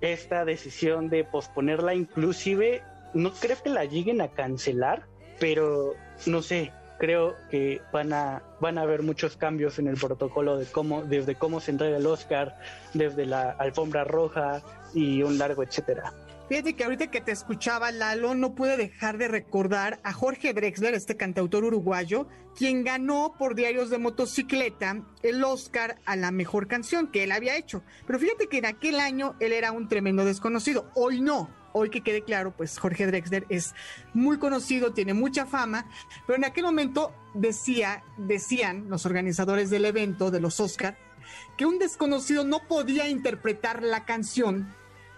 esta decisión de posponerla inclusive, no creo que la lleguen a cancelar, pero no sé, creo que van a van a haber muchos cambios en el protocolo de cómo desde cómo se entrega el Oscar, desde la alfombra roja y un largo etcétera. Fíjate que ahorita que te escuchaba, Lalo, no pude dejar de recordar a Jorge Drexler, este cantautor uruguayo, quien ganó por Diarios de Motocicleta el Oscar a la mejor canción que él había hecho. Pero fíjate que en aquel año él era un tremendo desconocido. Hoy no. Hoy que quede claro, pues Jorge Drexler es muy conocido, tiene mucha fama, pero en aquel momento decía, decían los organizadores del evento de los Oscar que un desconocido no podía interpretar la canción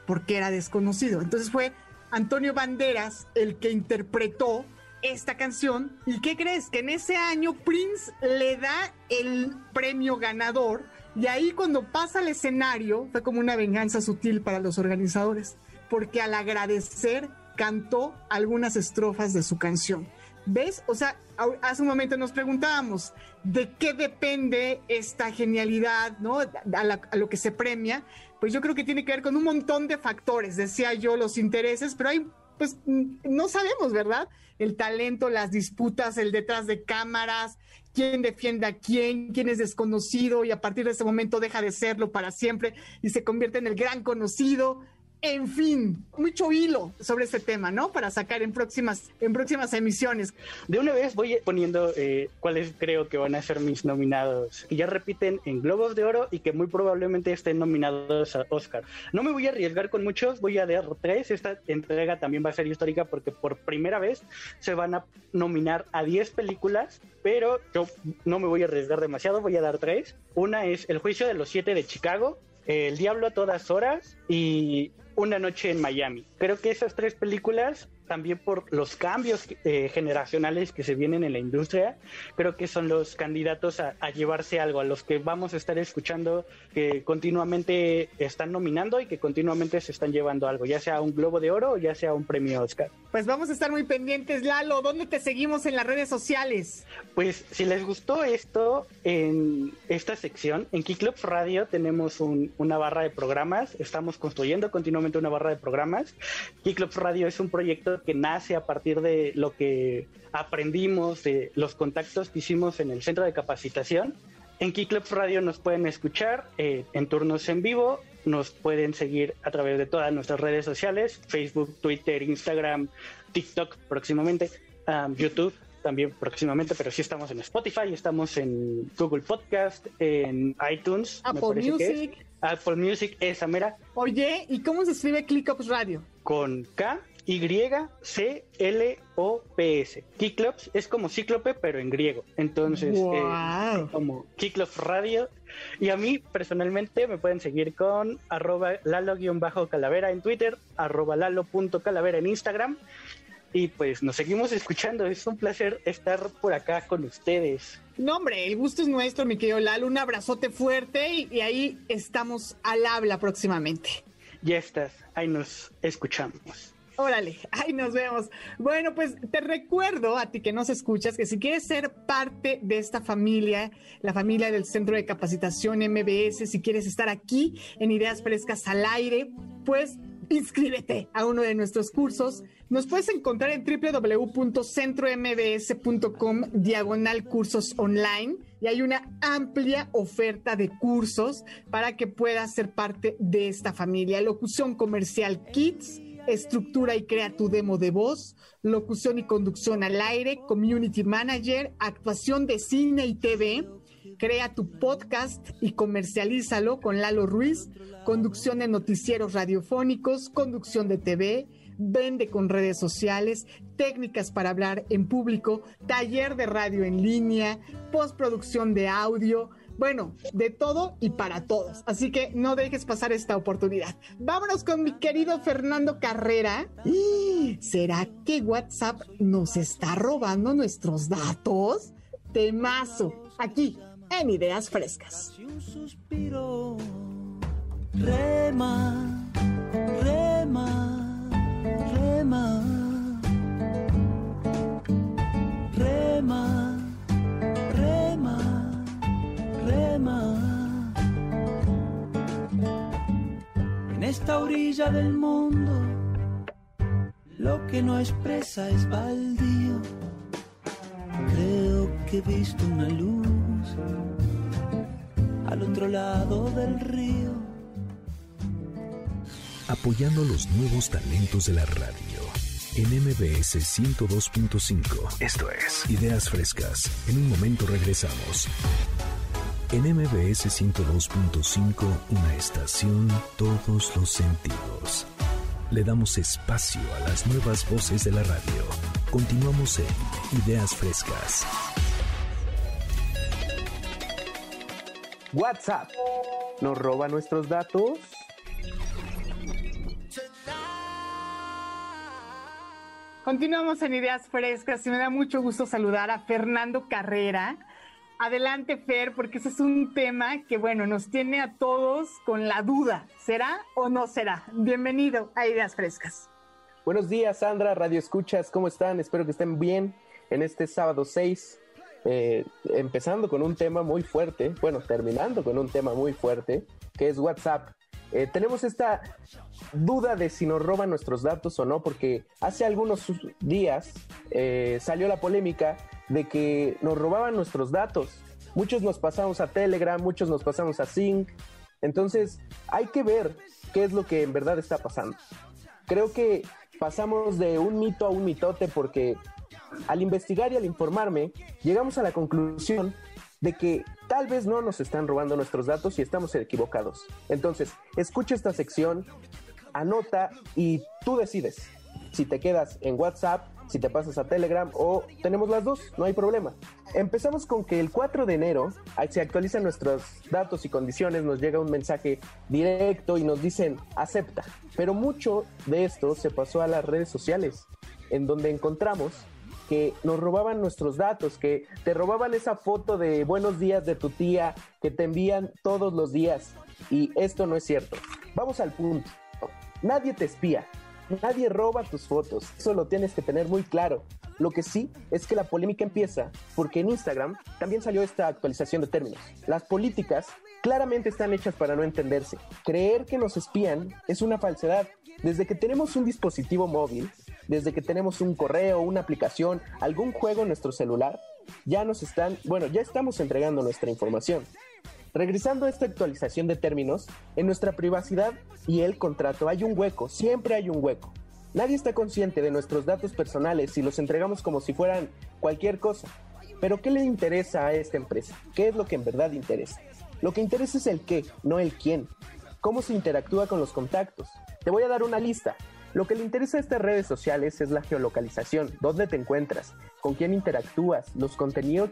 porque era desconocido. Entonces fue Antonio Banderas el que interpretó esta canción. ¿Y qué crees? Que en ese año Prince le da el premio ganador Y ahí cuando pasa al escenario fue como una venganza sutil para los organizadores, porque al agradecer cantó algunas estrofas de su canción. ¿Ves? O sea, hace un momento nos preguntábamos de qué depende esta genialidad, ¿no? A, lo que se premia. Pues yo creo que tiene que ver con un montón de factores, decía yo, los intereses, pero hay, pues no sabemos, ¿verdad? El talento, las disputas, el detrás de cámaras, quién defiende a quién, quién es desconocido y a partir de ese momento deja de serlo para siempre y se convierte en el gran conocido. En fin, mucho hilo sobre este tema, ¿no? Para sacar en próximas, en próximas emisiones. De una vez voy poniendo eh, cuáles creo que van a ser mis nominados, que ya repiten en Globos de Oro y que muy probablemente estén nominados a Oscar. No me voy a arriesgar con muchos, voy a dar tres. Esta entrega también va a ser histórica porque por primera vez se van a nominar a 10 películas, pero yo no me voy a arriesgar demasiado, voy a dar tres. Una es El Juicio de los Siete de Chicago, El Diablo a todas horas y una noche en Miami. Creo que esas tres películas también por los cambios eh, generacionales que se vienen en la industria, creo que son los candidatos a, llevarse algo, a los que vamos a estar escuchando que continuamente están nominando y que continuamente se están llevando algo, ya sea un Globo de Oro o ya sea un premio Oscar. Pues vamos a estar muy pendientes, Lalo. ¿Dónde te seguimos en las redes sociales? Pues si les gustó esto, en esta sección, en Club Radio tenemos una barra de programas, estamos construyendo continuamente una barra de programas. Club Radio es un proyecto que nace a partir de lo que aprendimos, de los contactos que hicimos en el centro de capacitación. En Club Radio nos pueden escuchar eh, en turnos en vivo, nos pueden seguir a través de todas nuestras redes sociales, Facebook, Twitter, Instagram, TikTok próximamente, um, YouTube también próximamente, pero sí estamos en Spotify, estamos en Google Podcast, en iTunes, Apple Music. Apple Music, esa mera. Oye, ¿y cómo se escribe ClickUps Radio? Con K y-C-L-O-P-S. Kiklops es como cíclope, pero en griego. Entonces, eh, como Kiklops Radio. Y a mí, personalmente, me pueden seguir con arroba lalo-calavera en Twitter, arroba lalo.calavera en Instagram. Y pues nos seguimos escuchando. Es un placer estar por acá con ustedes. No, hombre, el gusto es nuestro, mi querido Lalo. Un abrazote fuerte y, y ahí estamos al habla próximamente. Ya estás, ahí nos escuchamos. Órale, ahí nos vemos. Bueno, pues te recuerdo a ti que nos escuchas que si quieres ser parte de esta familia, la familia del Centro de Capacitación MBS, si quieres estar aquí en Ideas Frescas al aire, pues inscríbete a uno de nuestros cursos. Nos puedes encontrar en www.centrombs.com diagonal cursos online y hay una amplia oferta de cursos para que puedas ser parte de esta familia. Locución comercial Kids estructura y crea tu demo de voz, locución y conducción al aire, community manager, actuación de cine y TV, crea tu podcast y comercialízalo con Lalo Ruiz, conducción de noticieros radiofónicos, conducción de TV, vende con redes sociales, técnicas para hablar en público, taller de radio en línea, postproducción de audio, bueno, de todo y para todos. Así que no dejes pasar esta oportunidad. Vámonos con mi querido Fernando Carrera. ¿Será que WhatsApp nos está robando nuestros datos? Temazo, aquí en Ideas Frescas. Un suspiro, rema, rema, rema, rema En esta orilla del mundo, lo que no expresa es baldío. Creo que he visto una luz al otro lado del río. Apoyando los nuevos talentos de la radio en MBS 102.5. Esto es Ideas Frescas. En un momento regresamos. En MBS 102.5, una estación, todos los sentidos. Le damos espacio a las nuevas voces de la radio. Continuamos en Ideas Frescas. WhatsApp. ¿Nos roba nuestros datos? Continuamos en Ideas Frescas y me da mucho gusto saludar a Fernando Carrera Adelante, Fer, porque ese es un tema que, bueno, nos tiene a todos con la duda. ¿Será o no será? Bienvenido a Ideas Frescas. Buenos días, Sandra, Radio Escuchas, ¿cómo están? Espero que estén bien en este sábado 6. Eh, empezando con un tema muy fuerte, bueno, terminando con un tema muy fuerte, que es WhatsApp. Eh, tenemos esta duda de si nos roban nuestros datos o no, porque hace algunos días eh, salió la polémica de que nos robaban nuestros datos. Muchos nos pasamos a Telegram, muchos nos pasamos a Sync. Entonces, hay que ver qué es lo que en verdad está pasando. Creo que pasamos de un mito a un mitote porque al investigar y al informarme, llegamos a la conclusión de que tal vez no nos están robando nuestros datos y estamos equivocados. Entonces, escucha esta sección, anota y tú decides si te quedas en WhatsApp, si te pasas a Telegram o tenemos las dos, no hay problema. Empezamos con que el 4 de enero se actualizan nuestros datos y condiciones, nos llega un mensaje directo y nos dicen acepta. Pero mucho de esto se pasó a las redes sociales, en donde encontramos que nos robaban nuestros datos, que te robaban esa foto de buenos días de tu tía que te envían todos los días. Y esto no es cierto. Vamos al punto. Nadie te espía. Nadie roba tus fotos. Eso lo tienes que tener muy claro. Lo que sí es que la polémica empieza porque en Instagram también salió esta actualización de términos. Las políticas claramente están hechas para no entenderse. Creer que nos espían es una falsedad. Desde que tenemos un dispositivo móvil, desde que tenemos un correo, una aplicación, algún juego en nuestro celular, ya nos están, bueno, ya estamos entregando nuestra información. Regresando a esta actualización de términos, en nuestra privacidad y el contrato hay un hueco, siempre hay un hueco. Nadie está consciente de nuestros datos personales si los entregamos como si fueran cualquier cosa. Pero ¿qué le interesa a esta empresa? ¿Qué es lo que en verdad interesa? Lo que interesa es el qué, no el quién. ¿Cómo se interactúa con los contactos? Te voy a dar una lista. Lo que le interesa a estas redes sociales es la geolocalización, dónde te encuentras, con quién interactúas, los contenidos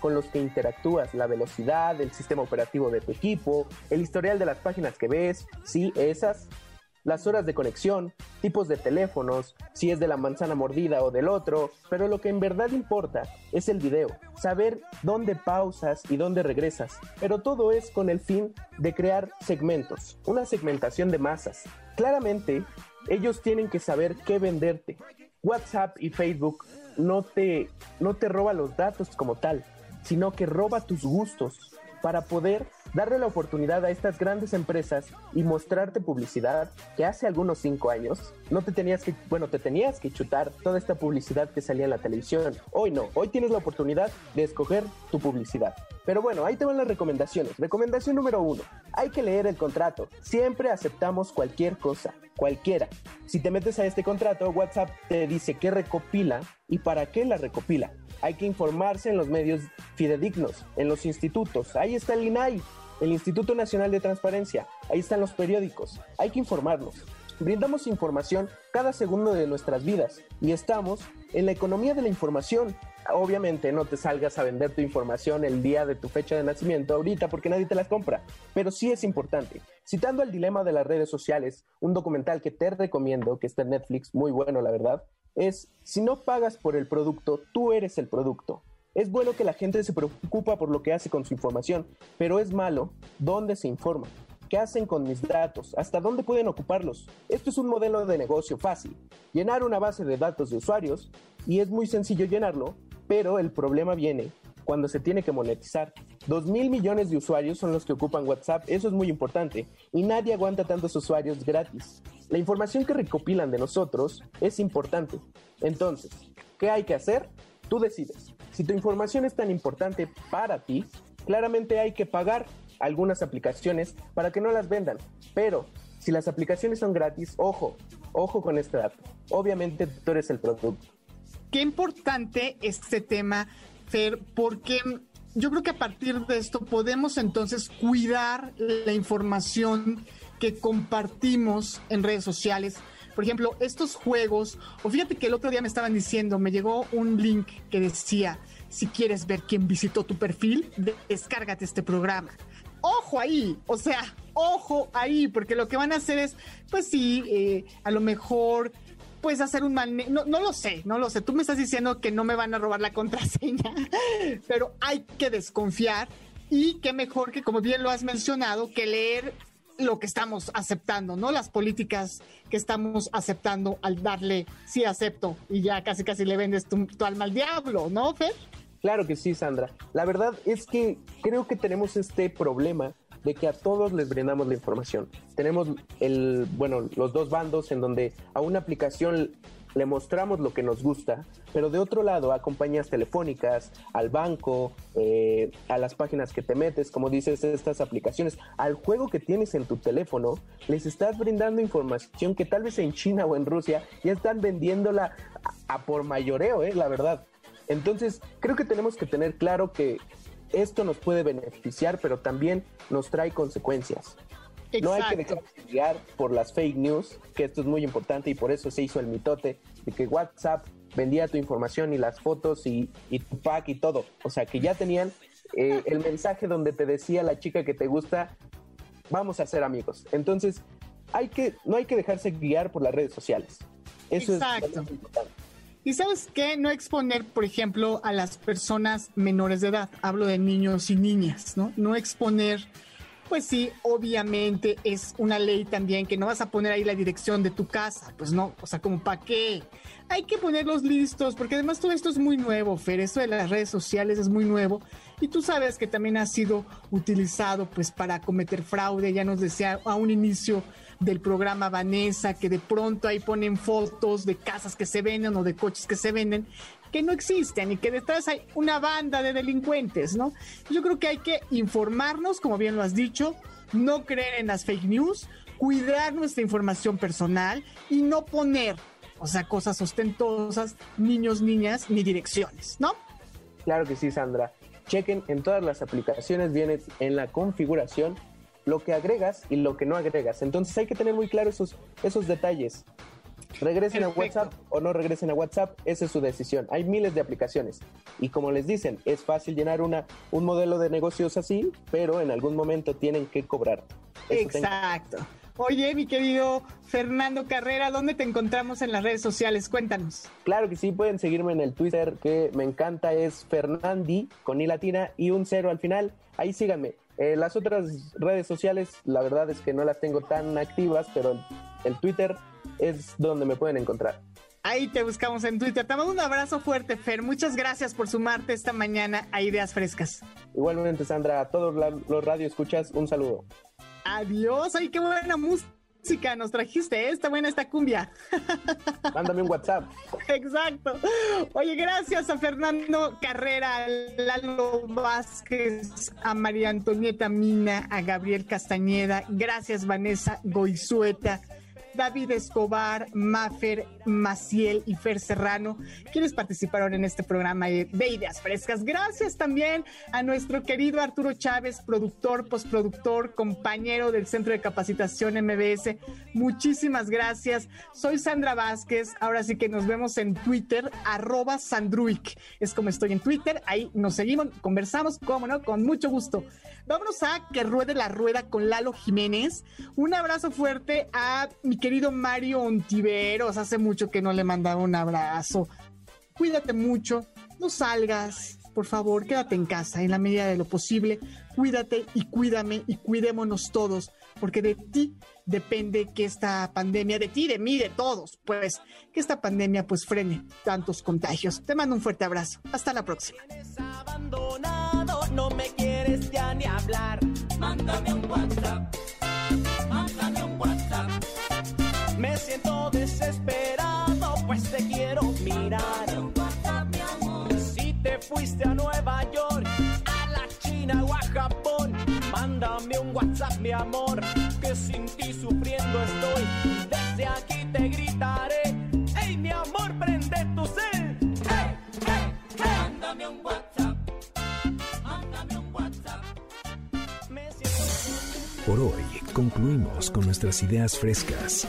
con los que interactúas, la velocidad, el sistema operativo de tu equipo, el historial de las páginas que ves, sí, esas, las horas de conexión, tipos de teléfonos, si es de la manzana mordida o del otro, pero lo que en verdad importa es el video, saber dónde pausas y dónde regresas, pero todo es con el fin de crear segmentos, una segmentación de masas. Claramente, ellos tienen que saber qué venderte. WhatsApp y Facebook no te, no te roba los datos como tal, sino que roba tus gustos para poder darle la oportunidad a estas grandes empresas y mostrarte publicidad que hace algunos cinco años no te tenías que, bueno, te tenías que chutar toda esta publicidad que salía en la televisión. Hoy no, hoy tienes la oportunidad de escoger tu publicidad. Pero bueno, ahí te van las recomendaciones. Recomendación número uno, hay que leer el contrato. Siempre aceptamos cualquier cosa, cualquiera. Si te metes a este contrato, WhatsApp te dice qué recopila y para qué la recopila. Hay que informarse en los medios fidedignos, en los institutos. Ahí está el INAI, el Instituto Nacional de Transparencia. Ahí están los periódicos. Hay que informarnos. Brindamos información cada segundo de nuestras vidas y estamos en la economía de la información. Obviamente no te salgas a vender tu información el día de tu fecha de nacimiento ahorita porque nadie te la compra, pero sí es importante. Citando el dilema de las redes sociales, un documental que te recomiendo, que está en Netflix, muy bueno la verdad, es, si no pagas por el producto, tú eres el producto. Es bueno que la gente se preocupa por lo que hace con su información, pero es malo dónde se informa. ¿Qué hacen con mis datos? ¿Hasta dónde pueden ocuparlos? Esto es un modelo de negocio fácil. Llenar una base de datos de usuarios y es muy sencillo llenarlo, pero el problema viene cuando se tiene que monetizar. Dos mil millones de usuarios son los que ocupan WhatsApp, eso es muy importante, y nadie aguanta tantos usuarios gratis. La información que recopilan de nosotros es importante. Entonces, ¿qué hay que hacer? Tú decides. Si tu información es tan importante para ti, claramente hay que pagar algunas aplicaciones para que no las vendan. Pero si las aplicaciones son gratis, ojo, ojo con este dato. Obviamente tú eres el producto. Qué importante este tema, Porque yo creo que a partir de esto podemos entonces cuidar la información que compartimos en redes sociales. Por ejemplo, estos juegos, o fíjate que el otro día me estaban diciendo, me llegó un link que decía, si quieres ver quién visitó tu perfil, descárgate este programa. Ojo ahí, o sea, ojo ahí, porque lo que van a hacer es, pues sí, eh, a lo mejor puedes hacer un manejo, no, no lo sé, no lo sé. Tú me estás diciendo que no me van a robar la contraseña, pero hay que desconfiar y qué mejor que, como bien lo has mencionado, que leer lo que estamos aceptando, ¿no? Las políticas que estamos aceptando al darle sí acepto y ya casi casi le vendes tu, tu alma al diablo, ¿no, Fer? Claro que sí, Sandra. La verdad es que creo que tenemos este problema de que a todos les brindamos la información. Tenemos el, bueno, los dos bandos en donde a una aplicación le mostramos lo que nos gusta, pero de otro lado a compañías telefónicas, al banco, eh, a las páginas que te metes, como dices, estas aplicaciones, al juego que tienes en tu teléfono, les estás brindando información que tal vez en China o en Rusia ya están vendiéndola a, a por mayoreo, eh, la verdad. Entonces, creo que tenemos que tener claro que esto nos puede beneficiar, pero también nos trae consecuencias. No hay que dejarse guiar por las fake news, que esto es muy importante y por eso se hizo el mitote de que WhatsApp vendía tu información y las fotos y, y tu pack y todo. O sea, que ya tenían eh, el mensaje donde te decía la chica que te gusta, vamos a ser amigos. Entonces, hay que, no hay que dejarse guiar por las redes sociales. Eso Exacto. es lo más importante. Y sabes qué, no exponer, por ejemplo, a las personas menores de edad. Hablo de niños y niñas, ¿no? No exponer, pues sí, obviamente es una ley también que no vas a poner ahí la dirección de tu casa, pues no, o sea, como para qué. Hay que ponerlos listos, porque además todo esto es muy nuevo, Fer, esto de las redes sociales es muy nuevo. Y tú sabes que también ha sido utilizado pues para cometer fraude, ya nos decía a un inicio del programa Vanessa, que de pronto ahí ponen fotos de casas que se venden o de coches que se venden, que no existen y que detrás hay una banda de delincuentes, ¿no? Yo creo que hay que informarnos, como bien lo has dicho, no creer en las fake news, cuidar nuestra información personal y no poner, o sea, cosas ostentosas, niños, niñas, ni direcciones, ¿no? Claro que sí, Sandra. Chequen en todas las aplicaciones, viene en la configuración lo que agregas y lo que no agregas. Entonces hay que tener muy claro esos, esos detalles. Regresen Perfecto. a WhatsApp o no regresen a WhatsApp, esa es su decisión. Hay miles de aplicaciones y como les dicen, es fácil llenar una, un modelo de negocios así, pero en algún momento tienen que cobrar. Eso Exacto. Oye, mi querido Fernando Carrera, ¿dónde te encontramos en las redes sociales? Cuéntanos. Claro que sí, pueden seguirme en el Twitter que me encanta, es Fernandi con i latina y un cero al final. Ahí síganme. Eh, las otras redes sociales, la verdad es que no las tengo tan activas, pero el Twitter es donde me pueden encontrar. Ahí te buscamos en Twitter. Te mando un abrazo fuerte, Fer. Muchas gracias por sumarte esta mañana a Ideas Frescas. Igualmente, Sandra, a todos los radio escuchas, un saludo. Adiós. Ay, qué buena música nos trajiste. Está buena esta cumbia. Mándame un WhatsApp. Exacto. Oye, gracias a Fernando Carrera, a Lalo Vázquez, a María Antonieta Mina, a Gabriel Castañeda. Gracias, Vanessa Goizueta. David Escobar, Mafer, Maciel y Fer Serrano, quienes participaron en este programa de de Ideas Frescas. Gracias también a nuestro querido Arturo Chávez, productor, postproductor, compañero del Centro de Capacitación MBS. Muchísimas gracias. Soy Sandra Vázquez. Ahora sí que nos vemos en Twitter, arroba Sandruik. Es como estoy en Twitter. Ahí nos seguimos, conversamos, cómo no, con mucho gusto. Vámonos a que ruede la rueda con Lalo Jiménez. Un abrazo fuerte a mi Mario Ontiveros. Hace mucho que no le mandaba un abrazo. Cuídate mucho, no salgas, por favor, quédate en casa en la medida de lo posible. Cuídate y cuídame y cuidémonos todos, porque de ti depende que esta pandemia, de ti, de mí, de todos, pues, que esta pandemia pues frene tantos contagios. Te mando un fuerte abrazo. Hasta la próxima. Mándame un WhatsApp, siento desesperado, pues te quiero mirar. Si te fuiste a Nueva York, a la China o a Japón, mándame un WhatsApp, mi amor, que sin ti sufriendo estoy. Desde aquí te gritaré, hey, mi amor, prende tu cel. Hey, hey, hey. Mándame un WhatsApp. Mándame un WhatsApp. Me siento Por hoy concluimos con nuestras ideas frescas.